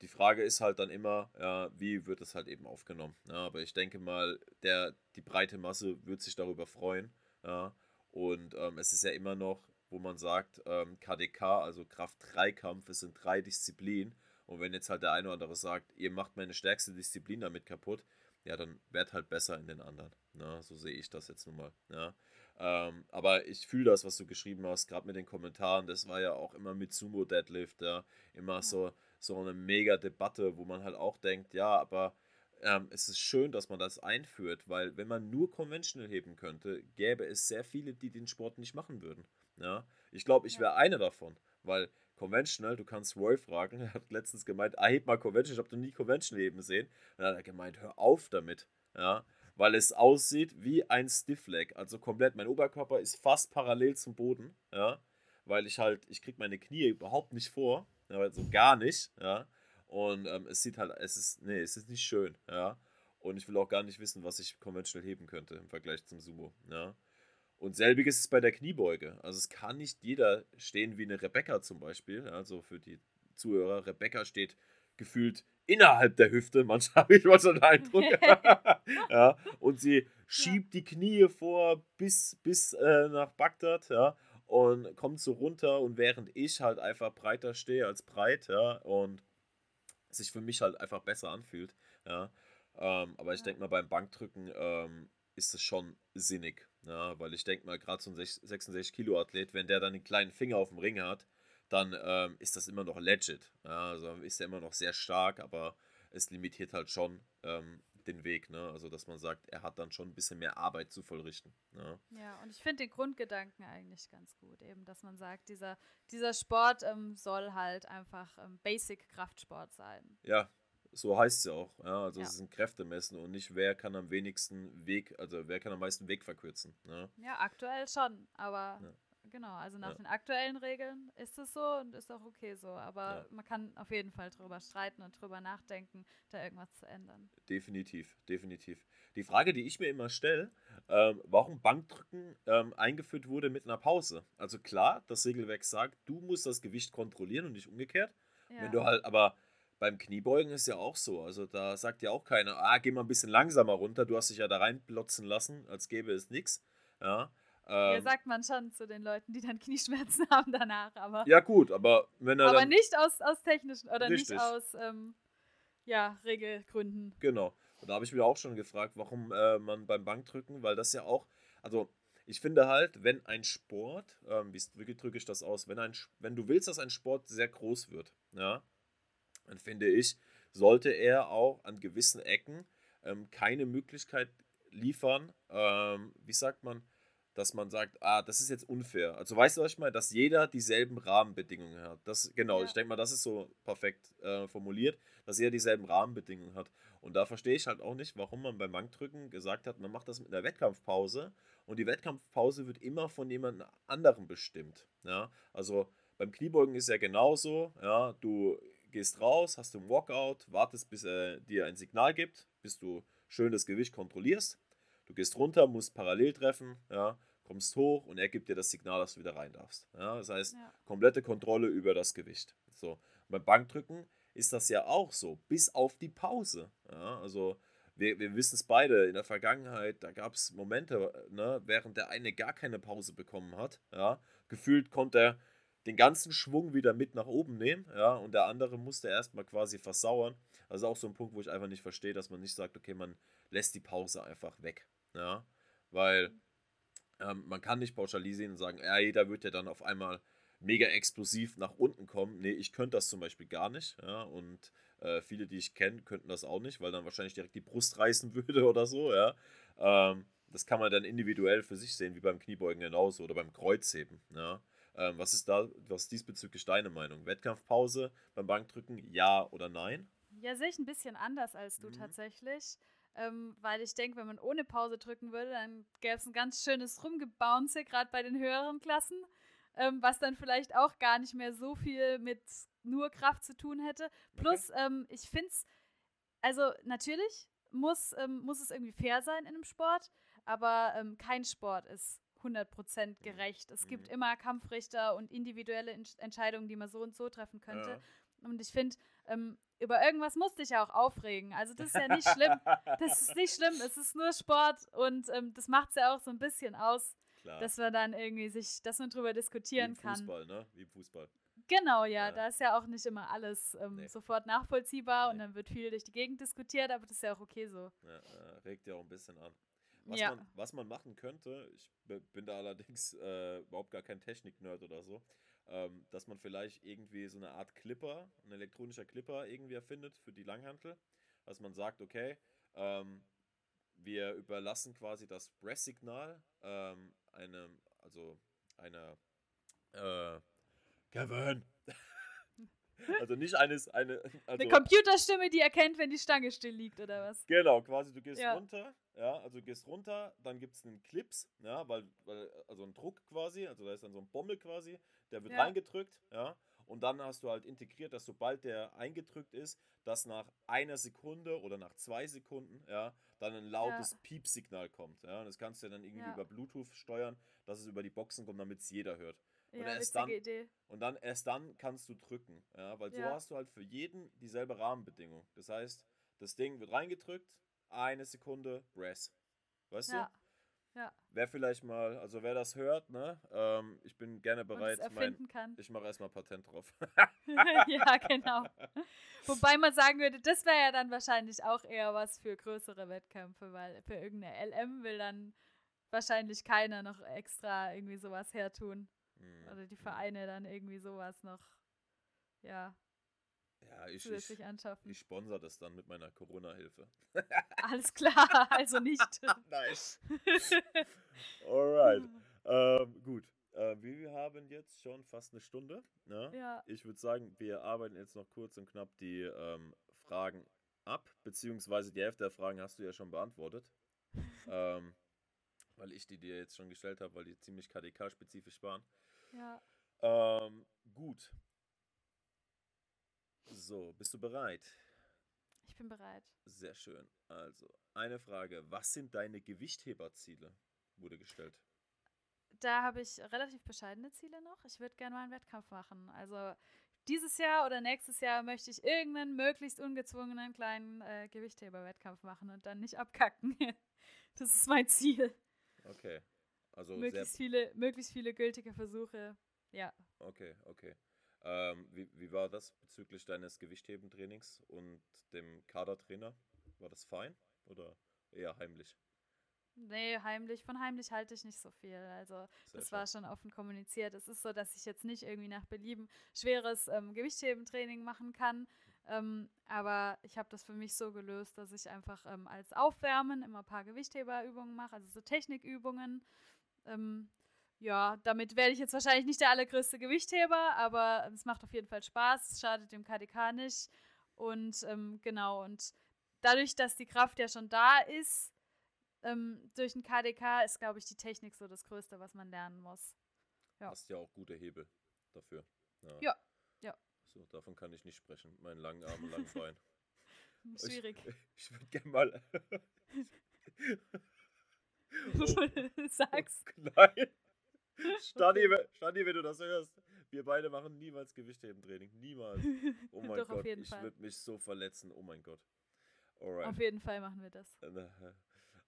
die Frage ist halt dann immer, ja, wie wird es halt eben aufgenommen. Ja, aber ich denke mal, der, die breite Masse wird sich darüber freuen. Ja. Und ähm, es ist ja immer noch, wo man sagt, ähm, KDK, also Kraft-3-Kampf, es sind drei Disziplinen. Und wenn jetzt halt der eine oder andere sagt, ihr macht meine stärkste Disziplin damit kaputt, ja, dann werd halt besser in den anderen. Na, ne? so sehe ich das jetzt nun mal. Ja. Ähm, aber ich fühle das, was du geschrieben hast, gerade mit den Kommentaren. Das war ja auch immer mit Sumo Deadlift, ja, immer ja. so, so eine mega Debatte, wo man halt auch denkt, ja, aber ähm, es ist schön, dass man das einführt, weil wenn man nur Conventional heben könnte, gäbe es sehr viele, die den Sport nicht machen würden. Ja. Ich glaube, ich wäre einer davon, weil Conventional, du kannst Roy fragen, er hat letztens gemeint, ah, heb mal Conventional, ich habe noch nie Conventional heben sehen. Und dann hat er gemeint, hör auf damit, ja, weil es aussieht wie ein Stiffleg, also komplett, mein Oberkörper ist fast parallel zum Boden, ja, weil ich halt, ich kriege meine Knie überhaupt nicht vor, ja, also gar nicht, ja, und ähm, es sieht halt, es ist, nee, es ist nicht schön, ja, und ich will auch gar nicht wissen, was ich Conventional heben könnte im Vergleich zum Sumo, ja. Und selbiges ist es bei der Kniebeuge. Also es kann nicht jeder stehen wie eine Rebecca zum Beispiel. Also für die Zuhörer, Rebecca steht gefühlt innerhalb der Hüfte. Manchmal habe ich mal so einen Eindruck. ja, und sie schiebt die Knie vor bis, bis äh, nach Bagdad, ja, und kommt so runter. Und während ich halt einfach breiter stehe als breit, ja, und sich für mich halt einfach besser anfühlt, ja. Ähm, aber ich denke mal, beim Bankdrücken ähm, ist es schon sinnig. Ja, weil ich denke mal, gerade so ein 66 Kilo Athlet, wenn der dann den kleinen Finger auf dem Ring hat, dann ähm, ist das immer noch legit. Ja, also ist er immer noch sehr stark, aber es limitiert halt schon ähm, den Weg. Ne? Also dass man sagt, er hat dann schon ein bisschen mehr Arbeit zu vollrichten. Ne? Ja, und ich finde den Grundgedanken eigentlich ganz gut, eben, dass man sagt, dieser, dieser Sport ähm, soll halt einfach ähm, Basic-Kraftsport sein. Ja, so heißt es ja auch. Ja, also ja. es ist ein Kräftemessen und nicht, wer kann am wenigsten Weg, also wer kann am meisten Weg verkürzen. Ne? Ja, aktuell schon, aber ja. Genau, also nach den aktuellen Regeln ist es so und ist auch okay so. Aber man kann auf jeden Fall drüber streiten und drüber nachdenken, da irgendwas zu ändern. Definitiv, definitiv. Die Frage, die ich mir immer stelle, ähm, warum Bankdrücken ähm, eingeführt wurde mit einer Pause. Also klar, das Regelwerk sagt, du musst das Gewicht kontrollieren und nicht umgekehrt. Wenn du halt aber beim Kniebeugen ist ja auch so. Also da sagt ja auch keiner, ah, geh mal ein bisschen langsamer runter. Du hast dich ja da reinplotzen lassen, als gäbe es nichts. Ja. Ähm, ja, sagt man schon zu den Leuten, die dann Knieschmerzen haben danach, aber. Ja, gut, aber wenn er. Aber nicht aus, aus technischen oder richtig. nicht aus ähm, ja, Regelgründen. Genau. Und da habe ich mir auch schon gefragt, warum äh, man beim Bankdrücken, weil das ja auch, also ich finde halt, wenn ein Sport, ähm, wie drücke ich das aus, wenn, ein, wenn du willst, dass ein Sport sehr groß wird, ja, dann finde ich, sollte er auch an gewissen Ecken ähm, keine Möglichkeit liefern, ähm, wie sagt man, dass man sagt, ah, das ist jetzt unfair. Also weißt du, was ich meine? Dass jeder dieselben Rahmenbedingungen hat. Das, genau, ja. ich denke mal, das ist so perfekt äh, formuliert, dass jeder dieselben Rahmenbedingungen hat. Und da verstehe ich halt auch nicht, warum man beim Bankdrücken gesagt hat, man macht das mit einer Wettkampfpause und die Wettkampfpause wird immer von jemand anderem bestimmt. Ja? Also beim Kniebeugen ist ja genauso, ja, du gehst raus, hast du ein Walkout, wartest, bis er dir ein Signal gibt, bis du schön das Gewicht kontrollierst. Du gehst runter, musst parallel treffen, ja, kommst hoch und er gibt dir das Signal, dass du wieder rein darfst. Ja, das heißt, Ja. komplette Kontrolle über das Gewicht. So. Beim Bankdrücken ist das ja auch so, bis auf die Pause. Ja, also wir, wir wissen es beide, in der Vergangenheit, da gab es Momente, ne, während der eine gar keine Pause bekommen hat. Ja, gefühlt konnte er den ganzen Schwung wieder mit nach oben nehmen, ja, und der andere musste erstmal quasi versauern. Also auch so ein Punkt, wo ich einfach nicht verstehe, dass man nicht sagt, okay, man lässt die Pause einfach weg. Ja, weil ähm, man kann nicht pauschalisieren und sagen, ja, jeder wird ja dann auf einmal mega explosiv nach unten kommen. Nee, ich könnte das zum Beispiel gar nicht. Ja, und äh, viele, die ich kenne, könnten das auch nicht, weil dann wahrscheinlich direkt die Brust reißen würde oder so. Ja, ähm, das kann man dann individuell für sich sehen, wie beim Kniebeugen genauso oder beim Kreuzheben. Ja. Ähm, was ist da, was ist diesbezüglich deine Meinung? Wettkampfpause beim Bankdrücken, ja oder nein? Ja, sehe ich ein bisschen anders als du Mhm. tatsächlich. Ähm, weil ich denke, wenn man ohne Pause drücken würde, dann gäbe es ein ganz schönes Rumgebounce, gerade bei den höheren Klassen, ähm, was dann vielleicht auch gar nicht mehr so viel mit nur Kraft zu tun hätte. Plus, ähm, ich finde es, also natürlich muss, ähm, muss es irgendwie fair sein in einem Sport, aber ähm, kein Sport ist 100% gerecht. Es gibt Mhm. immer Kampfrichter und individuelle Entsch- Entscheidungen, die man so und so treffen könnte. Ja. Und ich finde, ähm, über irgendwas musst du dich ja auch aufregen. Also das ist ja nicht schlimm. Das ist nicht schlimm. Es ist nur Sport und ähm, das macht es ja auch so ein bisschen aus, Klar. dass man dann irgendwie sich, dass man drüber Wie diskutieren im kann. Fußball, ne? Wie im Fußball. Genau, ja, Ja. da ist ja auch nicht immer alles ähm, Nee. sofort nachvollziehbar und Nee. dann wird viel durch die Gegend diskutiert, aber das ist ja auch okay so. Ja, äh, regt ja auch ein bisschen an. Was, Ja. man, was man machen könnte, ich bin da allerdings äh, überhaupt gar kein Technik-Nerd oder so, ähm, dass man vielleicht irgendwie so eine Art Clipper, ein elektronischer Clipper irgendwie erfindet für die Langhantel, dass man sagt, okay, ähm, wir überlassen quasi das Press-Signal ähm, einem, also einer, äh, Kevin. also nicht eines, eine, also, Eine Computerstimme, die erkennt, wenn die Stange still liegt oder was. Genau, quasi du gehst Ja. runter, ja, also du gehst runter, dann gibt es einen Clips, ja, weil, weil, also ein Druck quasi, also da ist dann so ein Bommel quasi, der wird Ja. reingedrückt, ja, und dann hast du halt integriert, dass sobald der eingedrückt ist, dass nach einer Sekunde oder nach zwei Sekunden, ja, dann ein lautes Piepsignal kommt, ja, und das kannst du ja dann irgendwie Ja. über Bluetooth steuern, dass es über die Boxen kommt, damit es jeder hört. Und Ja, erst dann- Idee. Und dann erst dann kannst du drücken, ja, weil so Ja. hast du halt für jeden dieselbe Rahmenbedingung. Das heißt, das Ding wird reingedrückt, eine Sekunde Press. Weißt Ja. du? Ja. Wer vielleicht mal, also wer das hört, ne, ähm, ich bin gerne bereit, mein, erfinden kann. ich mache erstmal Patent drauf. ja, genau. Wobei man sagen würde, das wäre ja dann wahrscheinlich auch eher was für größere Wettkämpfe, weil für irgendeine LM will dann wahrscheinlich keiner noch extra irgendwie sowas hertun. Hm, Oder die hm. Vereine dann irgendwie sowas noch, ja, Ja, ich, ich, zusätzlich anschaffen. ich sponsor das dann mit meiner Corona-Hilfe. Alles klar, also nicht. nice. Alright. Ähm, gut. Äh, wir haben jetzt schon fast eine Stunde. Ne? ja, Ich würde sagen, wir arbeiten jetzt noch kurz und knapp die ähm, Fragen ab, beziehungsweise die Hälfte der Fragen hast du ja schon beantwortet. ähm, weil ich die dir jetzt schon gestellt habe, weil die ziemlich KDK-spezifisch waren. ja. Ähm, gut. So, bist du bereit? Ich bin bereit. Sehr schön. Also, eine Frage. Was sind deine Gewichtheberziele? Wurde gestellt. Da habe ich relativ bescheidene Ziele noch. Ich würde gerne mal einen Wettkampf machen. Also dieses Jahr oder nächstes Jahr möchte ich irgendeinen möglichst ungezwungenen kleinen äh, Gewichtheber-Wettkampf machen und dann nicht abkacken. das ist mein Ziel. Okay. Also sehr möglichst viele, möglichst viele gültige Versuche. Ja. Okay, okay. Ähm, wie, wie war das bezüglich deines Gewichthebentrainings und dem Kadertrainer? War das fein oder eher heimlich? Nee, heimlich. Von heimlich halte ich nicht so viel. Also Sehr das schön. war schon offen kommuniziert. Es ist so, dass ich jetzt nicht irgendwie nach Belieben schweres ähm, Gewichthebentraining machen kann. Ähm, aber ich habe das für mich so gelöst, dass ich einfach ähm, als Aufwärmen immer ein paar Gewichtheberübungen mache, also so Technikübungen. Ähm, ja, damit werde ich jetzt wahrscheinlich nicht der allergrößte Gewichtheber, aber es macht auf jeden Fall Spaß, es schadet dem KDK nicht. Und ähm, genau, und dadurch, dass die Kraft ja schon da ist, ähm, durch den KDK ist, glaube ich, die Technik so das Größte, was man lernen muss. Ja. Hast ja auch gute Hebel dafür. Ja, ja. So, davon kann ich nicht sprechen. Mein langen Arm und langen Bein. Schwierig. Ich, ich würde gerne mal. Sag's. Nein. Stani, Stani, wenn du das hörst, wir beide machen niemals Gewichthebentraining. Niemals. Oh mein Doch, Gott, ich würde mich so verletzen. Oh mein Gott. Alright. Auf jeden Fall machen wir das.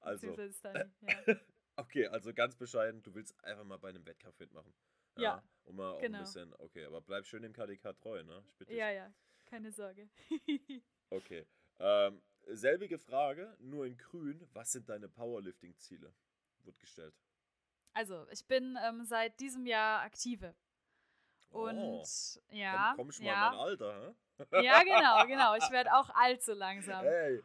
Also, Beziehungsweise Stani, ja. okay, also ganz bescheiden, du willst einfach mal bei einem Wettkampf mitmachen. Ja, Und mal auch genau. ein bisschen, okay, aber bleib schön dem KDK treu, ne? Ich bitte dich. ja, ja, keine Sorge. Okay. Ähm, selbige Frage, nur in grün. Was sind deine Powerlifting-Ziele? Wurde gestellt. Also, ich bin ähm, seit diesem Jahr aktive. Und Oh, ja, komm, komm schon mal ja, in mein Alter, ja, genau, genau. Ich werde auch allzu langsam. hä? Hey.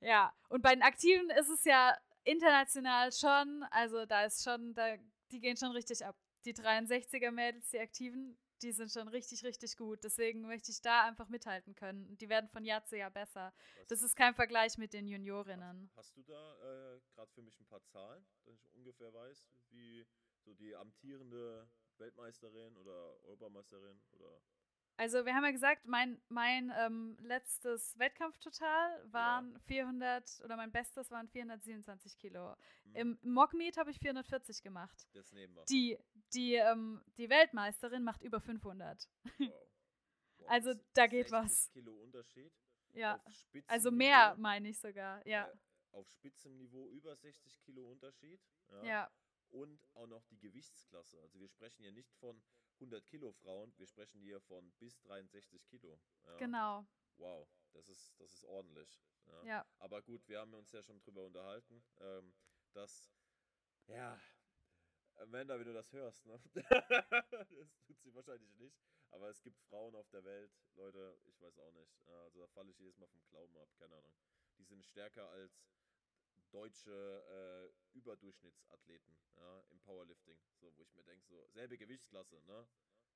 Ja, und bei den Aktiven ist es ja international schon, also da ist schon, da, die gehen schon richtig ab. Die 63er Mädels, die Aktiven, die sind schon richtig, richtig gut. Deswegen möchte ich da einfach mithalten können. Und die werden von Jahr zu Jahr besser. Was- Das ist kein Vergleich mit den Juniorinnen. Hast du da äh, gerade für mich ein paar Zahlen, dass ich ungefähr weiß, wie so die amtierende Weltmeisterin oder Europameisterin oder Also wir haben ja gesagt, mein, mein ähm, letztes Wettkampftotal waren 400, oder mein bestes waren 427 Kilo. hm, Im Mockmeet habe ich 440 gemacht. das nehmen wir. Die, die, ähm, die Weltmeisterin macht über 500. Wow. Wow, Also, da geht 60 was. Kilo Unterschied. Ja, also mehr meine ich sogar. Ja, äh, auf Spitzenniveau über 60 Kilo Unterschied. Ja. ja, Und auch noch die Gewichtsklasse. Also wir sprechen hier nicht von 100 Kilo Frauen, wir sprechen hier von bis 63 Kilo. Ja. genau. Wow, das ist, das ist ordentlich. Ja. Ja, Aber gut, wir haben uns ja schon drüber unterhalten, ähm, dass, ja, Amanda, wenn du das hörst, ne? das tut sie wahrscheinlich nicht. Aber es gibt Frauen auf der Welt, Leute, ich weiß auch nicht. Also da falle ich jedes Mal vom Glauben ab, keine Ahnung. Die sind stärker als deutsche äh, Überdurchschnittsathleten ja, im Powerlifting. So, wo ich mir denke, so, selbe Gewichtsklasse, ne?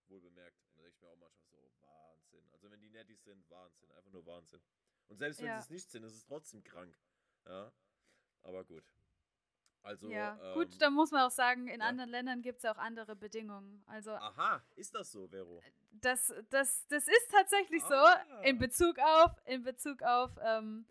Wohl bemerkt. Und da denke ich mir auch manchmal so, Wahnsinn. Also wenn die nettis sind, Wahnsinn. Einfach nur Wahnsinn. Und selbst wenn Ja. sie es nicht sind, ist es trotzdem krank. Ja. Aber gut. Also, ja. ähm, Gut, dann muss man auch sagen, in ja. anderen Ländern gibt es ja auch andere Bedingungen. Also Aha, ist das so, Vero? das, das, das ist tatsächlich so Ah. in Bezug auf, in Bezug auf ähm,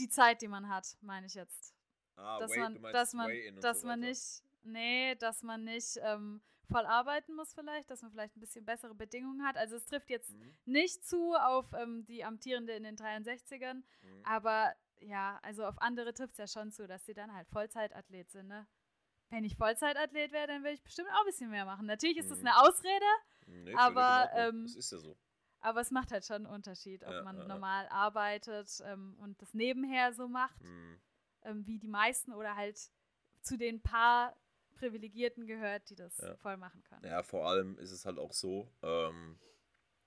die Zeit, die man hat, meine ich jetzt. Ah, dass Weigh- man, dass man, dass so man nicht, nee, dass man nicht ähm, voll arbeiten muss vielleicht, dass man vielleicht ein bisschen bessere Bedingungen hat. Also es trifft jetzt Mhm. nicht zu auf ähm, die Amtierende in den 63ern, Mhm. aber ja, also auf andere trifft es ja schon zu, dass sie dann halt Vollzeitathlet sind, ne? Wenn ich Vollzeitathlet wäre, dann würde ich bestimmt auch ein bisschen mehr machen. Natürlich ist das Mhm. eine Ausrede, Nee, aber, ähm, das ist ja so. Aber es macht halt schon einen Unterschied, ob Ja, man ja, normal arbeitet ähm, und das nebenher so macht Mhm. ähm, wie die meisten oder halt zu den paar Privilegierten gehört, die das Ja. voll machen können. Ja, vor allem ist es halt auch so, ähm,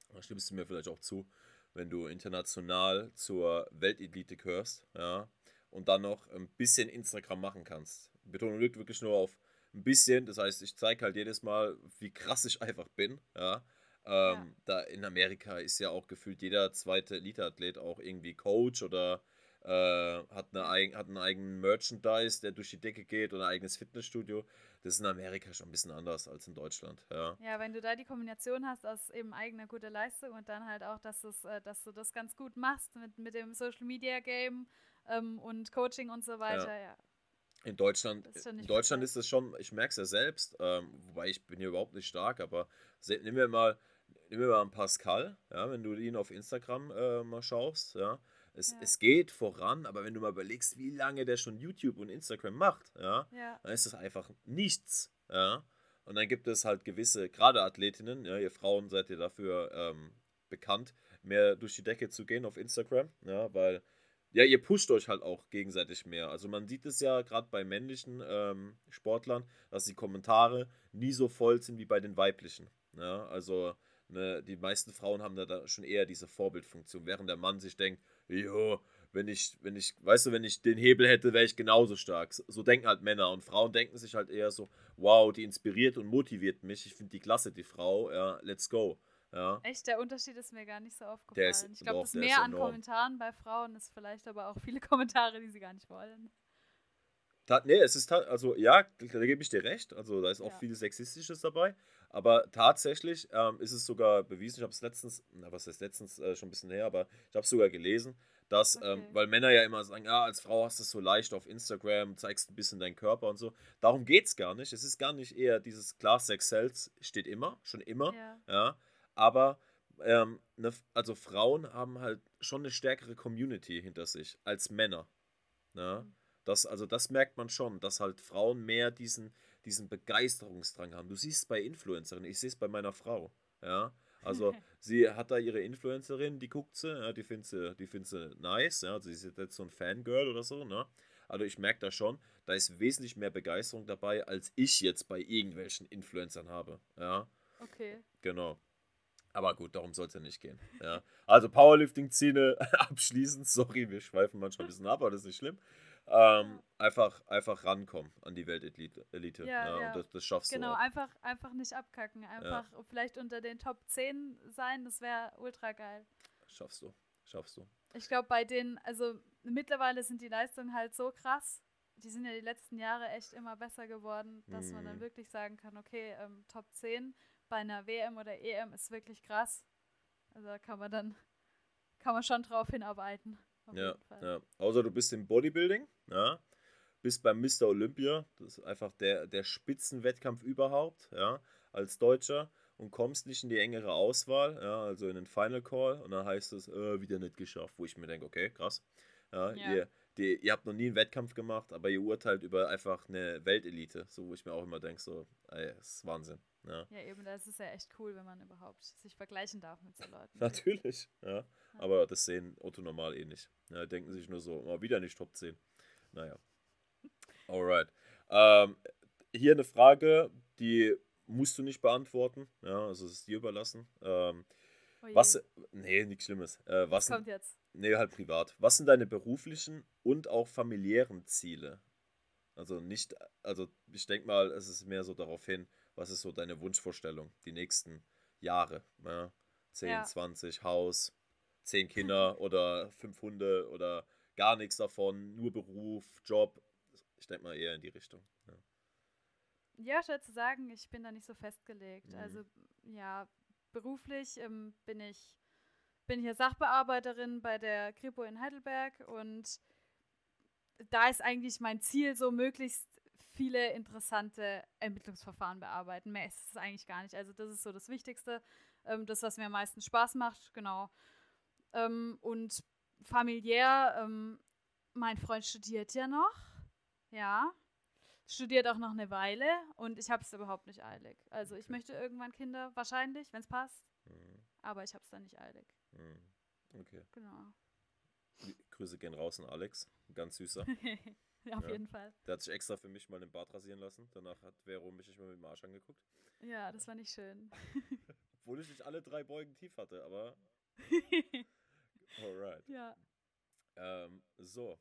da stimmst du mir vielleicht auch zu, wenn du international zur Weltelite gehörst, ja, und dann noch ein bisschen Instagram machen kannst. Betonung liegt wirklich nur auf ein bisschen, das heißt, ich zeige halt jedes Mal, wie krass ich einfach bin, ja. Ähm, Da in Amerika ist ja auch gefühlt jeder zweite Elite-Athlet auch irgendwie Coach oder äh, hat, eine, hat einen eigenen Merchandise, der durch die Decke geht oder ein eigenes Fitnessstudio. Das ist in Amerika schon ein bisschen anders als in Deutschland. Ja. Ja, wenn du da die Kombination hast aus eben eigener guter Leistung und dann halt auch, dass, es, äh, dass du das ganz gut machst mit, mit dem Social Media Game ähm, und Coaching und so weiter, ja. In Deutschland, Das in Deutschland ist es schon, ich merke es ja selbst, ähm, wobei ich bin hier überhaupt nicht stark, aber nimm mir mal, nimm mir mal einen Pascal, ja, wenn du ihn auf Instagram äh, mal schaust, ja. Es, Ja. es geht voran, aber wenn du mal überlegst, wie lange der schon YouTube und Instagram macht, ja, Ja, dann ist das einfach nichts. Ja? Und dann gibt es halt gewisse, gerade Athletinnen, ja, ihr Frauen seid ihr dafür ähm, bekannt, mehr durch die Decke zu gehen auf Instagram, ja, weil ja, ihr pusht euch halt auch gegenseitig mehr. Also man sieht es ja gerade bei männlichen ähm, Sportlern, dass die Kommentare nie so voll sind wie bei den weiblichen. Ja? Also ne, die meisten Frauen haben da, da schon eher diese Vorbildfunktion, während der Mann sich denkt, jo, wenn ich, wenn ich, weißt du, wenn ich den Hebel hätte, wäre ich genauso stark. So, denken halt Männer und Frauen denken sich halt eher so, wow, die inspiriert und motiviert mich. Ich finde die klasse, die Frau, ja, let's go. Ja. echt, der Unterschied ist mir gar nicht so aufgefallen. ist- ich glaube, das mehr an. Kommentaren bei Frauen ist vielleicht aber auch viele Kommentare, die sie gar nicht wollen. Ta nee, es ist also ja, da gebe ich dir recht. Also da ist auch Ja. viel Sexistisches dabei. Aber tatsächlich ähm, ist es sogar bewiesen, ich habe es letztens, na was ist letztens äh, schon ein bisschen her, aber ich habe es sogar gelesen, dass, ähm, okay. ähm, weil Männer ja immer sagen, ja, als Frau hast du es so leicht auf Instagram, zeigst ein bisschen deinen Körper und so. Darum geht es gar nicht. Es ist gar nicht eher dieses klar, Sex Cells steht immer, schon immer, ja. ja aber ähm, ne, also Frauen haben halt schon eine stärkere Community hinter sich als Männer. Ja? Mhm. Das, also das merkt man schon, dass halt Frauen mehr diesen, diesen Begeisterungsdrang haben. Du siehst es bei Influencerinnen, ich sehe es bei meiner Frau. Ja, also sie hat da ihre Influencerin, die guckt sie, ja, die findet sie, die findet sie nice, ja, also sie ist jetzt so ein Fangirl oder so, ne? Also ich merke da schon, da ist wesentlich mehr Begeisterung dabei, als ich jetzt bei irgendwelchen Influencern habe, ja. Okay. Genau. Aber gut, darum soll es ja nicht gehen. Ja. Also Powerlifting-Ziele abschließend, sorry, wir schweifen manchmal ein bisschen ab, aber das ist nicht schlimm. Ähm, einfach, einfach rankommen an die Weltelite. Elite, ja, ja, Und das, das schaffst genau, du. Genau, einfach, einfach nicht abkacken. Einfach ja. vielleicht unter den Top 10 sein, das wäre ultra geil. Schaffst du. Schaffst du. Ich glaube, bei denen, also mittlerweile sind die Leistungen halt so krass. Die sind ja die letzten Jahre echt immer besser geworden, dass mhm. man dann mhm. wirklich sagen kann, okay, ähm, Top 10 bei einer WM oder EM ist wirklich krass. Also da kann man dann, kann man schon drauf hinarbeiten. Ja, ja, außer du bist im Bodybuilding, ja, bist beim Mr. Olympia, das ist einfach der, der Spitzenwettkampf überhaupt, ja, als Deutscher und kommst nicht in die engere Auswahl, ja, also in den Final Call und dann heißt es, äh, wieder nicht geschafft, wo ich mir denke, okay, krass. Ja, ja. Ihr, die, ihr habt noch nie einen Wettkampf gemacht, aber ihr urteilt über einfach eine Weltelite, so wo ich mir auch immer denke, so, ey, das ist Wahnsinn. Ja. ja, eben, das ist ja echt cool, wenn man überhaupt sich vergleichen darf mit so Leuten. Natürlich, ja. Aber das sehen Otto normal eh nicht. Ja, denken sich nur so, mal wieder nicht Top 10. Naja. Alright. Ähm, hier eine Frage, die musst du nicht beantworten. Ja, also es ist dir überlassen. Ähm, oh was. Nee, nichts Schlimmes. Äh, was kommt jetzt? Nee, halt privat. Was sind deine beruflichen und auch familiären Ziele? Also nicht, also ich denke mal, es ist mehr so darauf hin, was ist so deine Wunschvorstellung, die nächsten Jahre? Ja? 10, ja. 20, Haus, 10 Kinder oder 5 Hunde oder gar nichts davon, nur Beruf, Job. Ich denke mal eher in die Richtung. Ja, ja schwer zu sagen, ich bin da nicht so festgelegt. Mhm. Also ja, beruflich ähm, bin ich bin hier Sachbearbeiterin bei der Kripo in Heidelberg und da ist eigentlich mein Ziel, so möglichst viele interessante Ermittlungsverfahren bearbeiten. Mehr ist es eigentlich gar nicht. Also das ist so das Wichtigste, ähm, das, was mir am meisten Spaß macht, genau. Ähm, und familiär, ähm, mein Freund studiert ja noch, ja, studiert auch noch eine Weile und ich habe es überhaupt nicht eilig. Also ich möchte irgendwann Kinder, wahrscheinlich, wenn es passt, mhm. aber ich habe es dann nicht eilig. Mhm. Okay. Genau. Grüße gehen raus an Alex, ganz süßer. Ja, auf ja. jeden Fall. Der hat sich extra für mich mal den Bart rasieren lassen. Danach hat Vero mich nicht mehr mit dem Arsch angeguckt. Ja, das war nicht schön. Obwohl ich nicht alle drei Beugen tief hatte, aber. Alright. Ja. Ähm, so,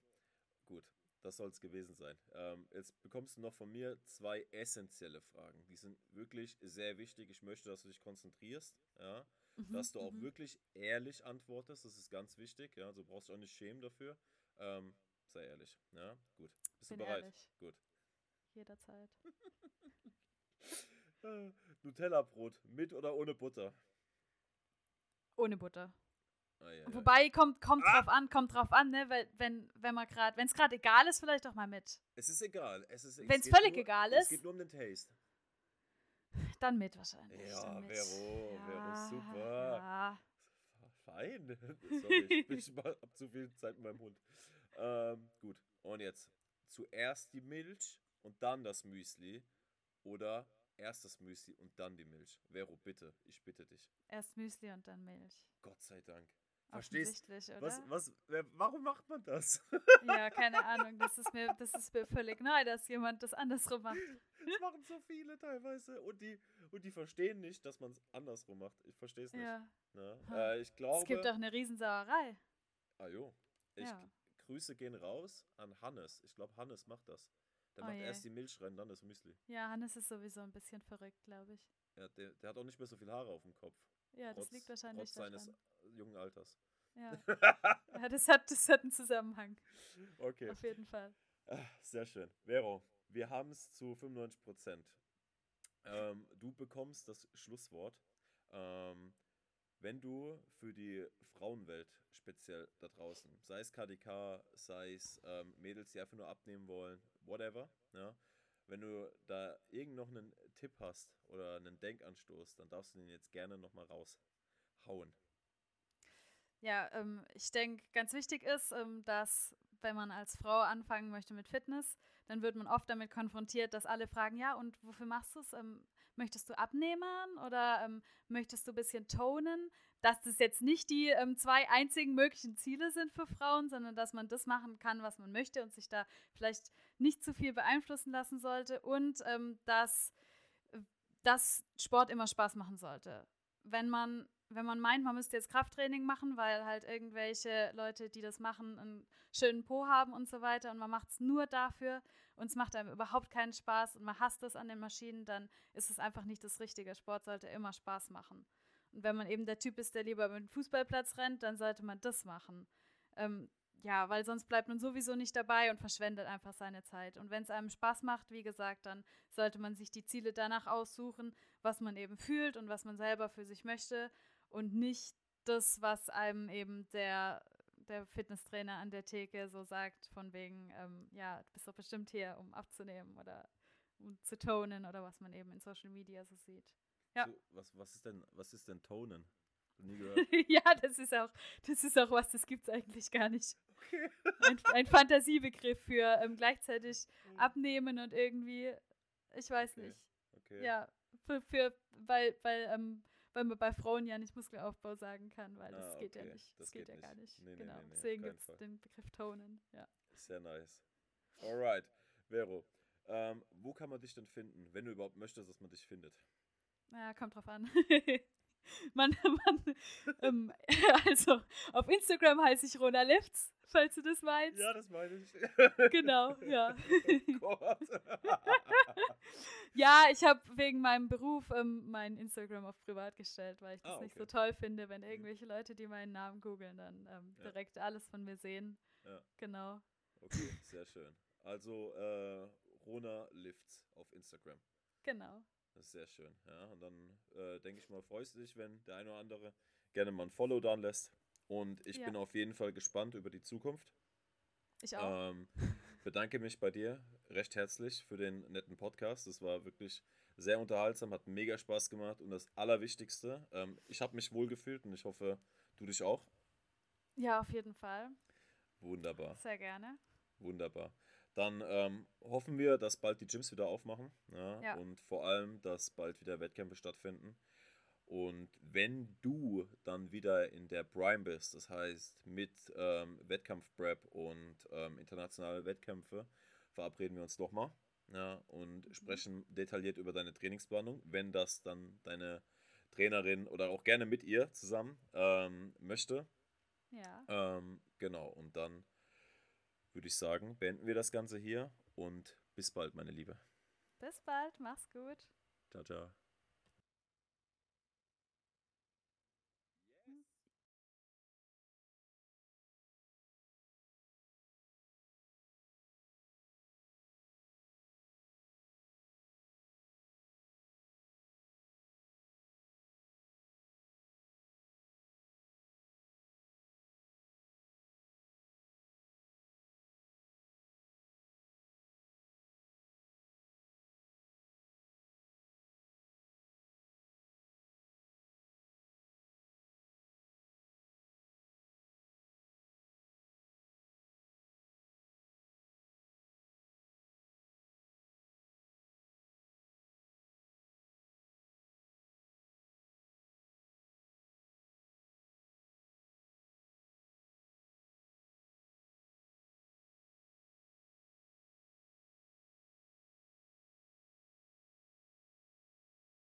gut. Das soll es gewesen sein. Ähm, jetzt bekommst du noch von mir zwei essentielle Fragen. Die sind wirklich sehr wichtig. Ich möchte, dass du dich konzentrierst. Ja? Mhm, dass du auch mhm. wirklich ehrlich antwortest. Das ist ganz wichtig. Ja? Also brauchst du auch nicht schämen dafür. Ähm, Sei ehrlich. Ja, gut. Bist Bin du bereit? Ehrlich. Gut. Jederzeit. Nutella-Brot mit oder ohne Butter? Ohne Butter. Ah, ja, Wobei, kommt, kommt ah! drauf an, kommt drauf an, ne? Weil, wenn, wenn man gerade, wenn es gerade egal ist, vielleicht auch mal mit. Es ist egal. Es ist, wenn es völlig nur, egal ist. Es geht nur um den Taste. Dann mit wahrscheinlich. Ja, mit. Vero, ja, Vero, super. Ja. Fein. Sorry, ich, ich hab zu viel Zeit mit meinem Hund. Ähm, gut. Und jetzt zuerst die Milch und dann das Müsli oder erst das Müsli und dann die Milch. Vero, bitte, ich bitte dich. Erst Müsli und dann Milch. Gott sei Dank. Verstehst du? Was, was, warum macht man das? Ja, keine Ahnung. Das ist, mir, das ist mir völlig neu, dass jemand das andersrum macht. Das machen so viele teilweise. Und die, und die verstehen nicht, dass man es andersrum macht. Ich verstehe es nicht. Ja. ja. Äh, ich glaube. Es gibt auch eine Riesensauerei. Ah jo. Ich, ja. Grüße gehen raus an Hannes. Ich glaube, Hannes macht das. Der oh macht je. erst die Milch rein, dann das Müsli. Ja, Hannes ist sowieso ein bisschen verrückt, glaube ich. Ja, der, der, hat auch nicht mehr so viel Haare auf dem Kopf. Ja, trotz, das liegt wahrscheinlich trotz seines jungen Alters. Ja. ja, das, hat, das hat einen Zusammenhang. Okay. Auf jeden Fall. Ah, sehr schön. Vero, wir haben es zu 95 Prozent. Ähm, du bekommst das Schlusswort. Ähm, wenn du für die Frauenwelt speziell da draußen, sei es KDK, sei es ähm, Mädels, die einfach nur abnehmen wollen, whatever, ja, wenn du da irgend noch einen Tipp hast oder einen Denkanstoß, dann darfst du den jetzt gerne nochmal raushauen. Ja, ähm, ich denke, ganz wichtig ist, ähm, dass wenn man als Frau anfangen möchte mit Fitness, dann wird man oft damit konfrontiert, dass alle fragen, ja, und wofür machst du es? Ähm, möchtest du abnehmen oder ähm, möchtest du ein bisschen tonen? Dass das jetzt nicht die ähm, zwei einzigen möglichen Ziele sind für Frauen, sondern dass man das machen kann, was man möchte und sich da vielleicht nicht zu viel beeinflussen lassen sollte und ähm, dass, dass Sport immer Spaß machen sollte. Wenn man wenn man meint, man müsste jetzt Krafttraining machen, weil halt irgendwelche Leute, die das machen, einen schönen Po haben und so weiter und man macht es nur dafür und es macht einem überhaupt keinen Spaß und man hasst es an den Maschinen, dann ist es einfach nicht das Richtige. Sport sollte immer Spaß machen. Und wenn man eben der Typ ist, der lieber über den Fußballplatz rennt, dann sollte man das machen. Ähm, ja, weil sonst bleibt man sowieso nicht dabei und verschwendet einfach seine Zeit. Und wenn es einem Spaß macht, wie gesagt, dann sollte man sich die Ziele danach aussuchen, was man eben fühlt und was man selber für sich möchte und nicht das, was einem eben der, der Fitnesstrainer an der Theke so sagt, von wegen, ähm, ja, du bist doch bestimmt hier, um abzunehmen oder um zu tonen oder was man eben in Social Media so sieht. Ja. So, was, was, ist denn, was ist denn tonen? Nie gehört. ja, das ist auch, das ist auch was, das gibt es eigentlich gar nicht. Okay. ein, ein Fantasiebegriff für ähm, gleichzeitig hm. abnehmen und irgendwie, ich weiß okay. nicht. Okay. Ja, für, für weil, weil ähm, weil man bei Frauen ja nicht Muskelaufbau sagen kann, weil das ah, geht ja nicht. Das, das geht, geht, ja gar nicht. Nee, genau. Nee, nee, Deswegen gibt es den Begriff Tonen. Ja. Sehr nice. Alright. Vero, ähm, wo kann man dich denn finden, wenn du überhaupt möchtest, dass man dich findet? Ja, kommt drauf an. man, man ähm, also auf Instagram heiße ich Rona Lifts, falls du das meinst. Ja, das meine ich. genau, ja. Oh ja, ich habe wegen meinem Beruf ähm, mein Instagram auf privat gestellt, weil ich das ah, okay. nicht so toll finde, wenn irgendwelche Leute, die meinen Namen googeln, dann ähm, ja. direkt alles von mir sehen. Ja. Genau. Okay, sehr schön. Also äh, Rona Lifts auf Instagram. Genau. Das ist sehr schön. Ja, und dann äh, denke ich mal, freust du dich, wenn der eine oder andere gerne mal ein Follow da lässt. Und ich ja. bin auf jeden Fall gespannt über die Zukunft. Ich auch. Ähm, bedanke mich bei dir recht herzlich für den netten Podcast. Das war wirklich sehr unterhaltsam, hat mega Spaß gemacht. Und das Allerwichtigste, ähm, ich habe mich wohlgefühlt und ich hoffe, du dich auch. Ja, auf jeden Fall. Wunderbar. Sehr gerne. Wunderbar. Dann ähm, hoffen wir, dass bald die Gyms wieder aufmachen ja, ja. und vor allem, dass bald wieder Wettkämpfe stattfinden. Und wenn du dann wieder in der Prime bist, das heißt mit ähm, Wettkampf-Prep und ähm, internationale Wettkämpfe, verabreden wir uns doch mal ja, und mhm. sprechen detailliert über deine Trainingsplanung, wenn das dann deine Trainerin oder auch gerne mit ihr zusammen ähm, möchte. Ja. Ähm, genau, und dann würde ich sagen, beenden wir das Ganze hier und bis bald, meine Liebe. Bis bald, mach's gut. Ciao, ciao.